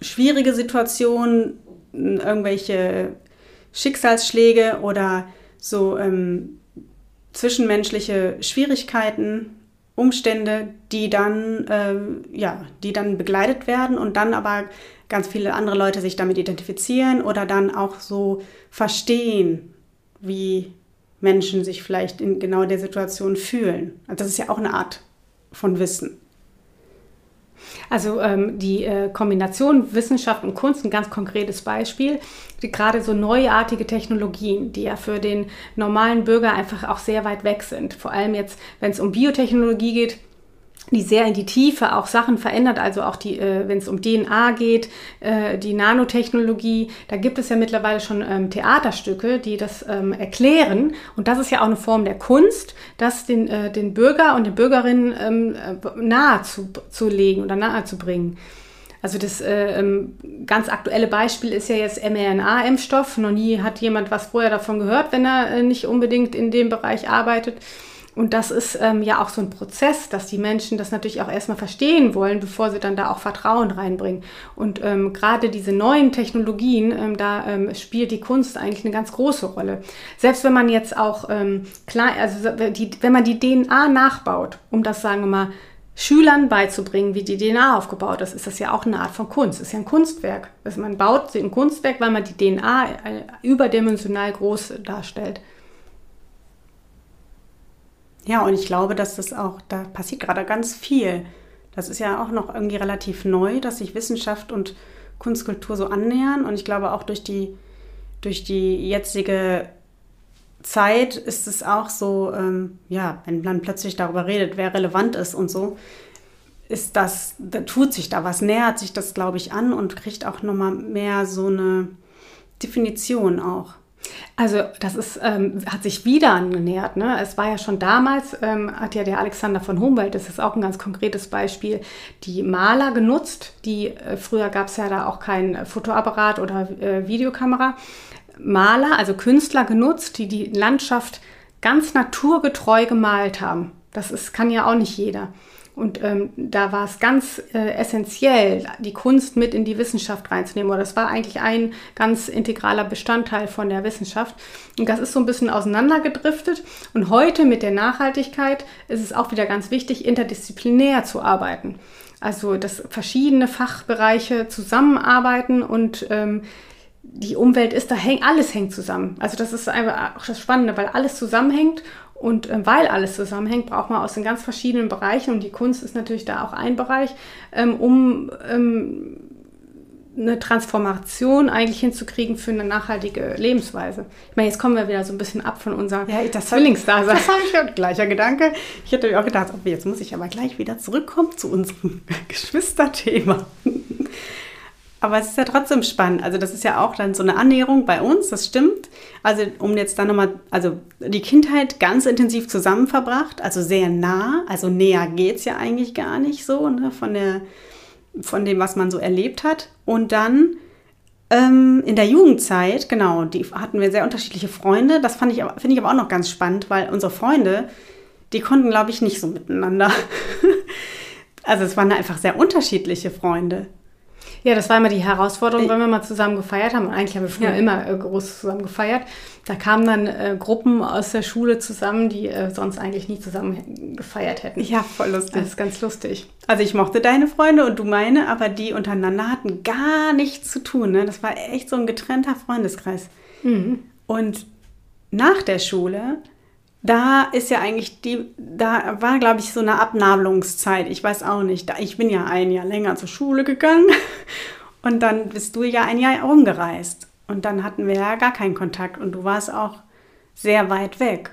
schwierige Situationen, irgendwelche Schicksalsschläge oder so ähm, zwischenmenschliche Schwierigkeiten, Umstände, die dann, ähm, ja, die dann begleitet werden und dann aber ganz viele andere Leute sich damit identifizieren oder dann auch so verstehen, wie Menschen sich vielleicht in genau der Situation fühlen. Also das ist ja auch eine Art von Wissen. Also ähm, die äh, Kombination Wissenschaft und Kunst, ein ganz konkretes Beispiel, die, gerade so neuartige Technologien, die ja für den normalen Bürger einfach auch sehr weit weg sind. Vor allem jetzt, wenn es um Biotechnologie geht, die sehr in die Tiefe auch Sachen verändert, also auch die, äh, wenn es um DNA geht, äh, die Nanotechnologie, da gibt es ja mittlerweile schon ähm, Theaterstücke, die das ähm, erklären. Und das ist ja auch eine Form der Kunst, das den, äh, den Bürger und den Bürgerinnen ähm, äh, nahe zu, zu legen oder nahe zu bringen. Also das äh, ähm, ganz aktuelle Beispiel ist ja jetzt mRNA-Impfstoff. Noch nie hat jemand was vorher davon gehört, wenn er äh, nicht unbedingt in dem Bereich arbeitet. Und das ist ähm, ja auch so ein Prozess, dass die Menschen das natürlich auch erstmal verstehen wollen, bevor sie dann da auch Vertrauen reinbringen. Und ähm, gerade diese neuen Technologien, ähm, da ähm, spielt die Kunst eigentlich eine ganz große Rolle. Selbst wenn man jetzt auch ähm, klar, also die, wenn man die DNA nachbaut, um das sagen wir mal Schülern beizubringen, wie die DNA aufgebaut ist, ist das ja auch eine Art von Kunst. Das ist ja ein Kunstwerk. Also man baut ein Kunstwerk, weil man die DNA äh, überdimensional groß darstellt. Ja, und ich glaube, dass das auch, da passiert gerade ganz viel. Das ist ja auch noch irgendwie relativ neu, dass sich Wissenschaft und Kunstkultur so annähern. Und ich glaube auch durch die, durch die jetzige Zeit ist es auch so, ähm, ja, wenn man plötzlich darüber redet, wer relevant ist und so, ist das, da tut sich da was, nähert sich das, glaube ich, an und kriegt auch nochmal mehr so eine Definition auch. Also das ist, ähm, hat sich wieder angenähert. Ne? Es war ja schon damals, ähm, hat ja der Alexander von Humboldt, das ist auch ein ganz konkretes Beispiel, die Maler genutzt. Die, äh, früher gab es ja da auch kein Fotoapparat oder äh, Videokamera. Maler, also Künstler genutzt, die die Landschaft ganz naturgetreu gemalt haben. Das ist, kann ja auch nicht jeder. Und ähm, da war es ganz äh, essentiell, die Kunst mit in die Wissenschaft reinzunehmen. Oder das war eigentlich ein ganz integraler Bestandteil von der Wissenschaft. Und das ist so ein bisschen auseinandergedriftet. Und heute mit der Nachhaltigkeit ist es auch wieder ganz wichtig, interdisziplinär zu arbeiten. Also, dass verschiedene Fachbereiche zusammenarbeiten und ähm, die Umwelt ist, da hängt, alles hängt zusammen. Also das ist einfach auch das Spannende, weil alles zusammenhängt und äh, weil alles zusammenhängt, braucht man aus den ganz verschiedenen Bereichen und die Kunst ist natürlich da auch ein Bereich, ähm, um ähm, eine Transformation eigentlich hinzukriegen für eine nachhaltige Lebensweise. Ich meine, jetzt kommen wir wieder so ein bisschen ab von unserer ja, das Zwillingsdasein. Das habe ich ja gleicher Gedanke. Ich hätte mir auch gedacht, okay, jetzt muss ich aber gleich wieder zurückkommen zu unserem Geschwisterthema. Aber es ist ja trotzdem spannend. Also das ist ja auch dann so eine Annäherung bei uns, das stimmt. Also um jetzt dann nochmal, also die Kindheit ganz intensiv zusammen verbracht, also sehr nah, also näher geht es ja eigentlich gar nicht so, ne, von, der, von dem, was man so erlebt hat. Und dann ähm, in der Jugendzeit, genau, die hatten wir sehr unterschiedliche Freunde. Das fand ich, finde ich aber auch noch ganz spannend, weil unsere Freunde, die konnten, glaube ich, nicht so miteinander. also es waren einfach sehr unterschiedliche Freunde. Ja, das war immer die Herausforderung, wenn wir mal zusammen gefeiert haben. Und eigentlich haben wir früher ja. immer äh, groß zusammen gefeiert. Da kamen dann äh, Gruppen aus der Schule zusammen, die äh, sonst eigentlich nie zusammen gefeiert hätten. Ja, voll lustig. Das ist ganz lustig. Also ich mochte deine Freunde und du meine, aber die untereinander hatten gar nichts zu tun. Ne? Das war echt so ein getrennter Freundeskreis. Mhm. Und nach der Schule da ist ja eigentlich die, da war, glaube ich, so eine Abnabelungszeit. Ich weiß auch nicht. Ich bin ja ein Jahr länger zur Schule gegangen und dann bist du ja ein Jahr rumgereist. Und dann hatten wir ja gar keinen Kontakt und du warst auch sehr weit weg.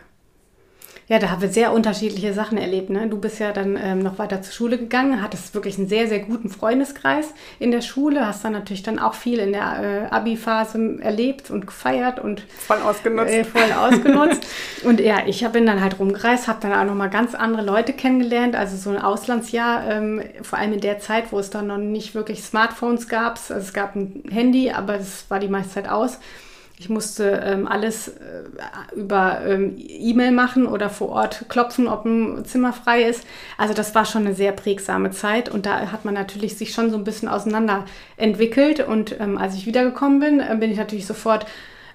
Ja, da haben wir sehr unterschiedliche Sachen erlebt. Ne? Du bist ja dann ähm, noch weiter zur Schule gegangen, hattest wirklich einen sehr, sehr guten Freundeskreis in der Schule, hast dann natürlich dann auch viel in der äh, Abi-Phase erlebt und gefeiert und voll ausgenutzt. Äh, voll ausgenutzt. und ja, ich bin dann halt rumgereist, habe dann auch nochmal ganz andere Leute kennengelernt. Also so ein Auslandsjahr, ähm, vor allem in der Zeit, wo es dann noch nicht wirklich Smartphones gab. Also es gab ein Handy, aber es war die meiste Zeit aus. Ich musste ähm, alles äh, über ähm, E-Mail machen oder vor Ort klopfen, ob ein Zimmer frei ist. Also das war schon eine sehr prägsame Zeit und da hat man natürlich sich schon so ein bisschen auseinander entwickelt. Und ähm, als ich wiedergekommen bin, äh, bin ich natürlich sofort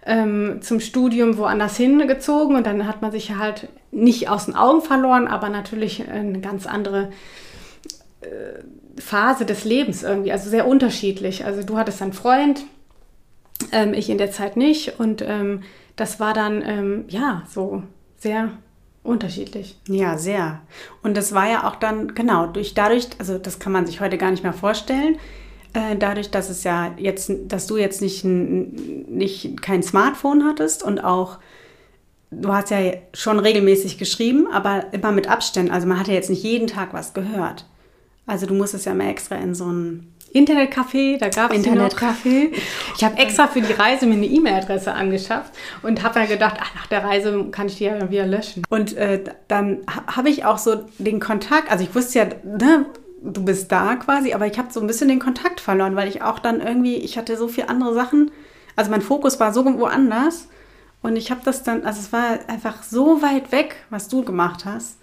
ähm, zum Studium woanders hingezogen und dann hat man sich halt nicht aus den Augen verloren, aber natürlich eine ganz andere äh, Phase des Lebens irgendwie, also sehr unterschiedlich. Also du hattest einen Freund, ähm, ich in der Zeit nicht. Und ähm, das war dann, ähm, ja, so sehr unterschiedlich. Ja, sehr. Und das war ja auch dann, genau, durch dadurch, also das kann man sich heute gar nicht mehr vorstellen, äh, dadurch, dass es ja jetzt, dass du jetzt nicht, nicht kein Smartphone hattest und auch du hast ja schon regelmäßig geschrieben, aber immer mit Abständen. Also man hat ja jetzt nicht jeden Tag was gehört. Also du musstest ja immer extra in so ein Internetcafé, da gab es Internetcafé. Ich habe extra für die Reise mir eine E-Mail-Adresse angeschafft und habe dann gedacht, ach, nach der Reise kann ich die ja wieder löschen. Und äh, dann habe ich auch so den Kontakt, also ich wusste ja, ne, du bist da quasi, aber ich habe so ein bisschen den Kontakt verloren, weil ich auch dann irgendwie, ich hatte so viele andere Sachen, also mein Fokus war so woanders und ich habe das dann, also es war einfach so weit weg, was du gemacht hast.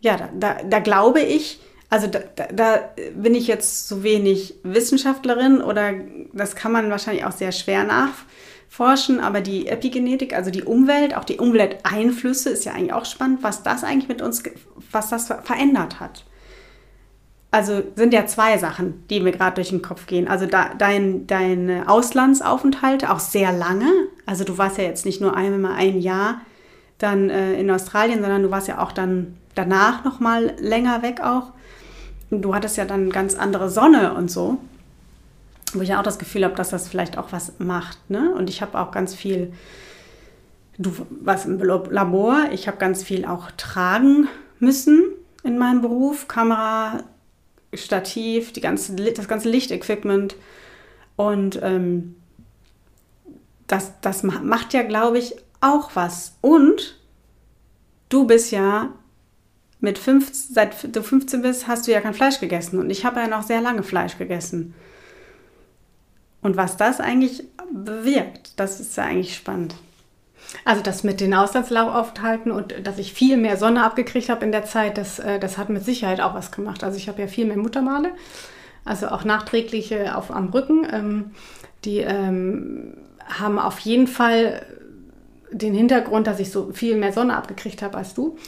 Ja, da, da, da glaube ich, also da, da, bin ich jetzt zu wenig Wissenschaftlerin oder das kann man wahrscheinlich auch sehr schwer nachforschen, aber die Epigenetik, also die Umwelt, auch die Umwelteinflüsse ist ja eigentlich auch spannend, was das eigentlich mit uns, was das verändert hat. Also sind ja zwei Sachen, die mir gerade durch den Kopf gehen. Also da, dein, deine Auslandsaufenthalte auch sehr lange. Also du warst ja jetzt nicht nur einmal ein Jahr dann äh, in Australien, sondern du warst ja auch dann danach noch mal länger weg auch du hattest ja dann ganz andere Sonne und so, wo ich ja auch das Gefühl habe, dass das vielleicht auch was macht. Ne? Und ich habe auch ganz viel, du was im Labor, ich habe ganz viel auch tragen müssen in meinem Beruf, Kamera, Stativ, die ganze, das ganze Lichtequipment und ähm, das, das macht ja, glaube ich, auch was. Und du bist ja mit fünf, seit du 15 bist, hast du ja kein Fleisch gegessen. Und ich habe ja noch sehr lange Fleisch gegessen. Und was das eigentlich bewirkt, das ist ja eigentlich spannend. Also das mit den Auslandsaufenthalten und dass ich viel mehr Sonne abgekriegt habe in der Zeit, das, äh, das hat mit Sicherheit auch was gemacht. Also ich habe ja viel mehr Muttermale, also auch nachträgliche auf, am Rücken. Ähm, die ähm, haben auf jeden Fall den Hintergrund, dass ich so viel mehr Sonne abgekriegt habe als du.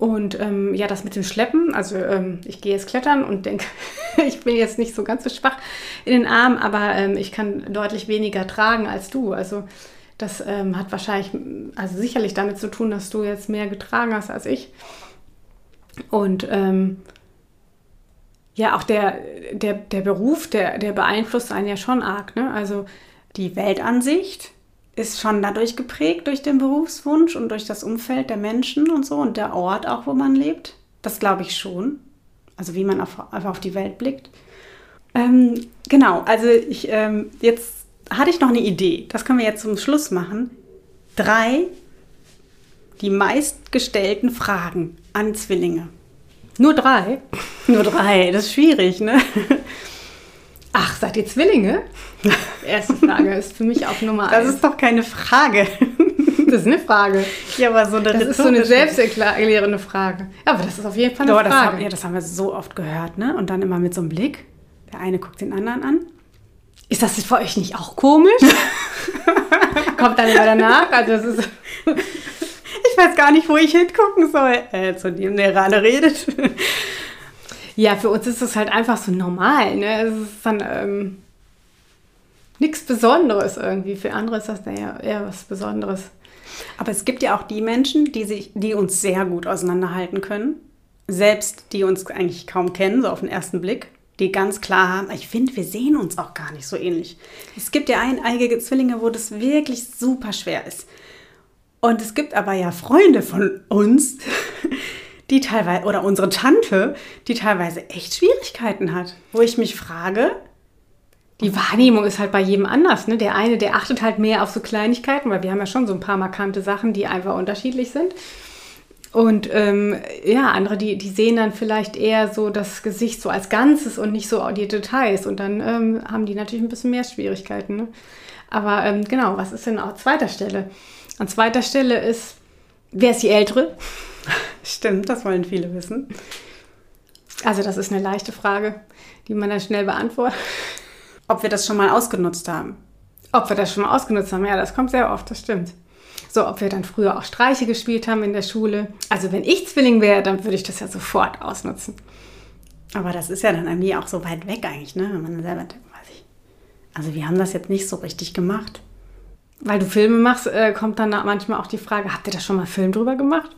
Und ähm, ja, das mit dem Schleppen, also ähm, ich gehe jetzt klettern und denke, ich bin jetzt nicht so ganz so schwach in den Armen, aber ähm, ich kann deutlich weniger tragen als du. Also das ähm, hat wahrscheinlich, also sicherlich damit zu tun, dass du jetzt mehr getragen hast als ich. Und ähm, ja, auch der, der, der Beruf, der, der beeinflusst einen ja schon arg. Ne? Also die Weltansicht, ist schon dadurch geprägt, durch den Berufswunsch und durch das Umfeld der Menschen und so und der Ort auch, wo man lebt. Das glaube ich schon. Also wie man auf, einfach auf die Welt blickt. Ähm, genau, also ich, ähm, jetzt hatte ich noch eine Idee. Das können wir jetzt zum Schluss machen. Drei, die meistgestellten Fragen an Zwillinge. Nur drei? Nur drei, das ist schwierig, ne? Ach, seid ihr Zwillinge? Erste Frage ist für mich auch Nummer eins. Das ist doch keine Frage. Das ist eine Frage. Ja, aber so eine Das ist so eine selbsterklärende Frage. Aber das ist auf jeden Fall eine Doch, Frage. Das haben, ja, das haben wir so oft gehört, ne? Und dann immer mit so einem Blick. Der eine guckt den anderen an. Ist das für euch nicht auch komisch? Kommt dann immer danach. Also das ist ich weiß gar nicht, wo ich hingucken soll. Äh, zu dem, der gerade redet. Ja, für uns ist das halt einfach so normal. Ne? Es ist dann ähm, nichts Besonderes irgendwie. Für andere ist das ja eher was Besonderes. Aber es gibt ja auch die Menschen, die, sich, die uns sehr gut auseinanderhalten können. Selbst die uns eigentlich kaum kennen, so auf den ersten Blick. Die ganz klar haben, ich finde, wir sehen uns auch gar nicht so ähnlich. Es gibt ja eineigige Zwillinge, wo das wirklich super schwer ist. Und es gibt aber ja Freunde von uns, die teilweise, oder unsere Tante, die teilweise echt Schwierigkeiten hat, wo ich mich frage, die Wahrnehmung ist halt bei jedem anders. Ne? Der eine, der achtet halt mehr auf so Kleinigkeiten, weil wir haben ja schon so ein paar markante Sachen, die einfach unterschiedlich sind. Und ähm, ja, andere, die, die sehen dann vielleicht eher so das Gesicht so als Ganzes und nicht so die Details. Und dann ähm, haben die natürlich ein bisschen mehr Schwierigkeiten. Ne? Aber ähm, genau, was ist denn an zweiter Stelle? An zweiter Stelle ist, wer ist die Ältere? Stimmt, das wollen viele wissen. Also das ist eine leichte Frage, die man dann schnell beantwortet. Ob wir das schon mal ausgenutzt haben. Ob wir das schon mal ausgenutzt haben, ja, das kommt sehr oft, das stimmt. So, ob wir dann früher auch Streiche gespielt haben in der Schule. Also wenn ich Zwilling wäre, dann würde ich das ja sofort ausnutzen. Aber das ist ja dann irgendwie auch so weit weg eigentlich, ne? Wenn man selber denkt, weiß ich. Also wir haben das jetzt nicht so richtig gemacht. Weil du Filme machst, äh, kommt dann manchmal auch die Frage, habt ihr da schon mal Film drüber gemacht?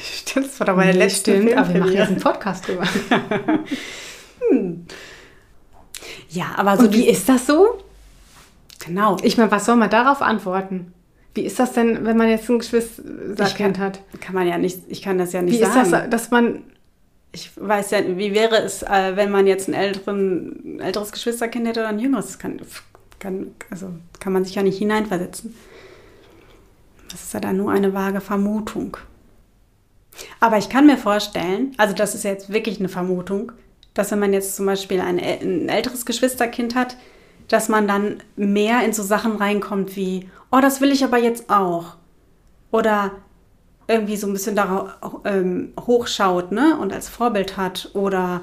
Stimmt, das war doch mal der letzte Stimmt, Film aber wir machen jetzt einen Podcast drüber. hm. Ja, aber so Und wie ist das so? Genau. Ich meine, was soll man darauf antworten? Wie ist das denn, wenn man jetzt ein Geschwisterkind hat? Kann man ja nicht, ich kann das ja nicht Wie sagen. ist das, dass man ich weiß ja, wie wäre es, äh, wenn man jetzt ein älteren, älteres Geschwisterkind hätte oder ein jüngeres? Kann, kann, also kann man sich ja nicht hineinversetzen. Das ist ja dann nur eine vage Vermutung. Aber ich kann mir vorstellen, also das ist jetzt wirklich eine Vermutung, dass wenn man jetzt zum Beispiel ein, ein älteres Geschwisterkind hat, dass man dann mehr in so Sachen reinkommt wie, oh, das will ich aber jetzt auch. Oder irgendwie so ein bisschen darauf ähm, hochschaut ne? und als Vorbild hat oder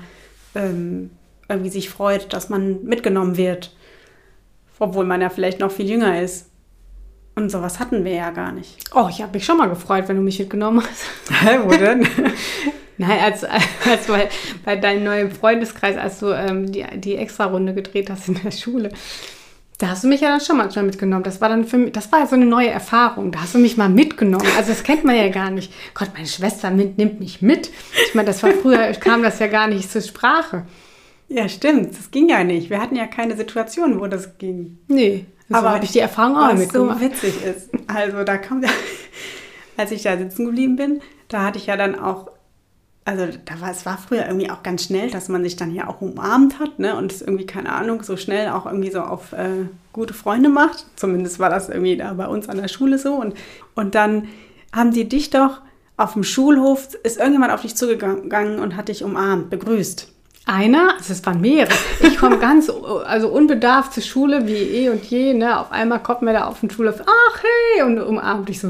ähm, irgendwie sich freut, dass man mitgenommen wird, obwohl man ja vielleicht noch viel jünger ist. Und sowas hatten wir ja gar nicht. Oh, ich habe mich schon mal gefreut, wenn du mich mitgenommen hast. Hä, wo denn? Nein, als, als bei, bei deinem neuen Freundeskreis, als du ähm, die, die Extra-Runde gedreht hast in der Schule. Da hast du mich ja dann schon manchmal mitgenommen. Das war dann für mich, das war ja so eine neue Erfahrung. Da hast du mich mal mitgenommen. Also das kennt man ja gar nicht. Gott, meine Schwester mit, nimmt mich mit. Ich meine, das war früher, kam das ja gar nicht zur Sprache. Ja, stimmt. Das ging ja nicht. Wir hatten ja keine Situation, wo das ging. Nee. So aber habe ich die Erfahrung auch was mitgemacht. so witzig ist. Also da kam ja, als ich da sitzen geblieben bin, da hatte ich ja dann auch also da war, es war früher irgendwie auch ganz schnell, dass man sich dann ja auch umarmt hat, ne? Und es irgendwie, keine Ahnung, so schnell auch irgendwie so auf äh, gute Freunde macht. Zumindest war das irgendwie da bei uns an der Schule so. Und, und dann haben die dich doch auf dem Schulhof, ist irgendjemand auf dich zugegangen und hat dich umarmt, begrüßt. Einer, also es waren mehrere. Ich komme ganz also unbedarft zur Schule wie eh und je. Ne? Auf einmal kommt mir da auf den Schulhof, ach hey, und umarmt dich so.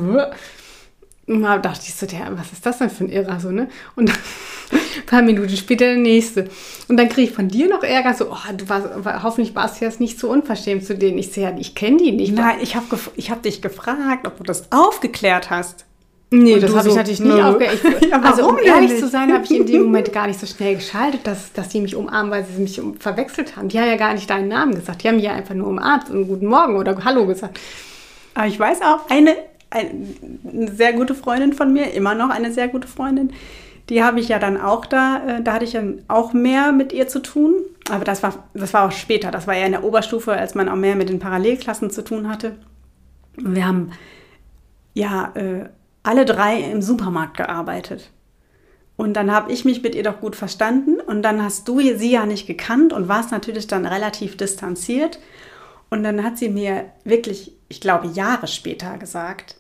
Und da dachte ich so, der, was ist das denn für ein Irrer? So, ne? Und ein paar Minuten später der nächste. Und dann kriege ich von dir noch Ärger, so, oh, du warst, hoffentlich warst du jetzt nicht so unverschämt zu denen. Ich sehe ich kenne die nicht. Nein, ich habe ich hab dich gefragt, ob du das aufgeklärt hast. Nee, Und das habe ich so, natürlich nicht nö. aufgeklärt. Ja, also, um ehrlich nicht? zu sein, habe ich in dem Moment gar nicht so schnell geschaltet, dass, dass die mich umarmen, weil sie mich verwechselt haben. Die haben ja gar nicht deinen Namen gesagt. Die haben ja einfach nur umarmt und Guten Morgen oder Hallo gesagt. Aber ich weiß auch, eine, eine sehr gute Freundin von mir, immer noch eine sehr gute Freundin, die habe ich ja dann auch da, äh, da hatte ich dann auch mehr mit ihr zu tun. Aber das war, das war auch später, das war ja in der Oberstufe, als man auch mehr mit den Parallelklassen zu tun hatte. Wir haben ja äh, alle drei im Supermarkt gearbeitet. Und dann habe ich mich mit ihr doch gut verstanden und dann hast du sie ja nicht gekannt und warst natürlich dann relativ distanziert. Und dann hat sie mir wirklich, ich glaube, Jahre später gesagt,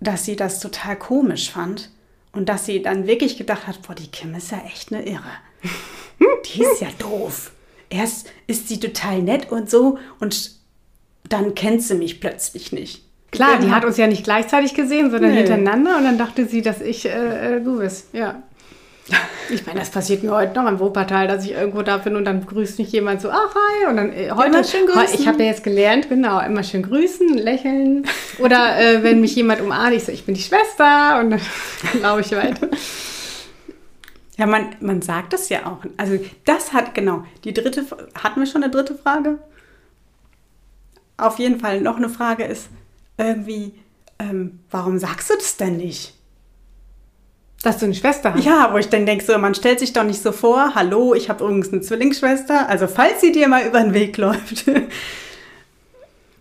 dass sie das total komisch fand und dass sie dann wirklich gedacht hat, boah, die Kim ist ja echt eine Irre. Die ist ja doof. Erst ist sie total nett und so und dann kennt sie mich plötzlich nicht. Klar, die hat uns ja nicht gleichzeitig gesehen, sondern Nee. hintereinander und dann dachte sie, dass ich äh, äh, du bist. Ja. Ich meine, das passiert mir heute noch im Wuppertal, dass ich irgendwo da bin und dann grüßt mich jemand so, ach hi, und dann äh, heute, Immer schön grüßen. ich habe ja jetzt gelernt, genau, immer schön grüßen, lächeln oder äh, wenn mich jemand umarmt, ich so, ich bin die Schwester und dann laufe ich weiter. Ja, man, man sagt das ja auch. Also das hat, genau, die dritte, hatten wir schon eine dritte Frage? Auf jeden Fall noch eine Frage ist irgendwie, ähm, warum sagst du das denn nicht? Dass du eine Schwester hast. Ja, wo ich dann denke, so, man stellt sich doch nicht so vor, hallo, ich habe übrigens eine Zwillingsschwester, also falls sie dir mal über den Weg läuft.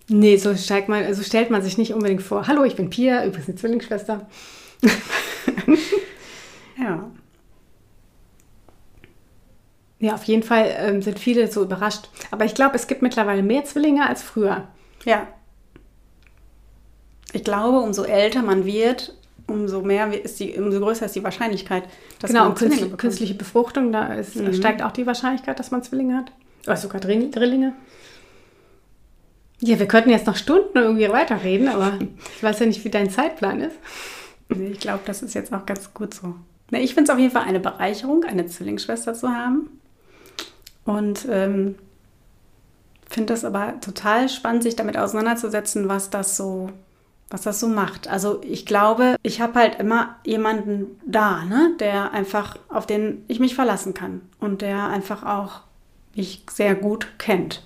Nee, so, steigt man, so stellt man sich nicht unbedingt vor. Hallo, ich bin Pia, übrigens eine Zwillingsschwester. Ja. Ja, auf jeden Fall ähm, sind viele so überrascht. Aber ich glaube, es gibt mittlerweile mehr Zwillinge als früher. Ja. Ich glaube, umso älter man wird, umso mehr ist die, umso größer ist die Wahrscheinlichkeit, dass genau, man und Zwillinge bekommt. künstliche Befruchtung, da ist, Mhm. steigt auch die Wahrscheinlichkeit, dass man Zwillinge hat. Oder sogar Drill- Drillinge. Ja, wir könnten jetzt noch Stunden irgendwie weiterreden, aber ich weiß ja nicht, wie dein Zeitplan ist. Nee, ich glaube, das ist jetzt auch ganz gut so. Ne, ich finde es auf jeden Fall eine Bereicherung, eine Zwillingsschwester zu haben. Und ähm, finde das aber total spannend, sich damit auseinanderzusetzen, was das so, was das so macht. Also ich glaube, ich habe halt immer jemanden da, ne, der einfach, auf den ich mich verlassen kann und der einfach auch mich sehr gut kennt.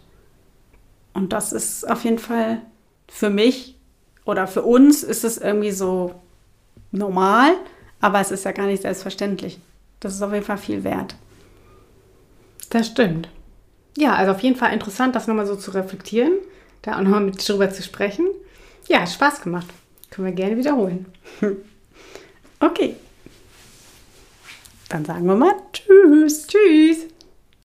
Und das ist auf jeden Fall für mich oder für uns ist es irgendwie so normal, aber es ist ja gar nicht selbstverständlich. Das ist auf jeden Fall viel wert. Das stimmt. Ja, also auf jeden Fall interessant, das nochmal so zu reflektieren, da auch nochmal mit drüber zu sprechen. Ja, hat Spaß gemacht. Können wir gerne wiederholen. Okay. Dann sagen wir mal Tschüss. Tschüss.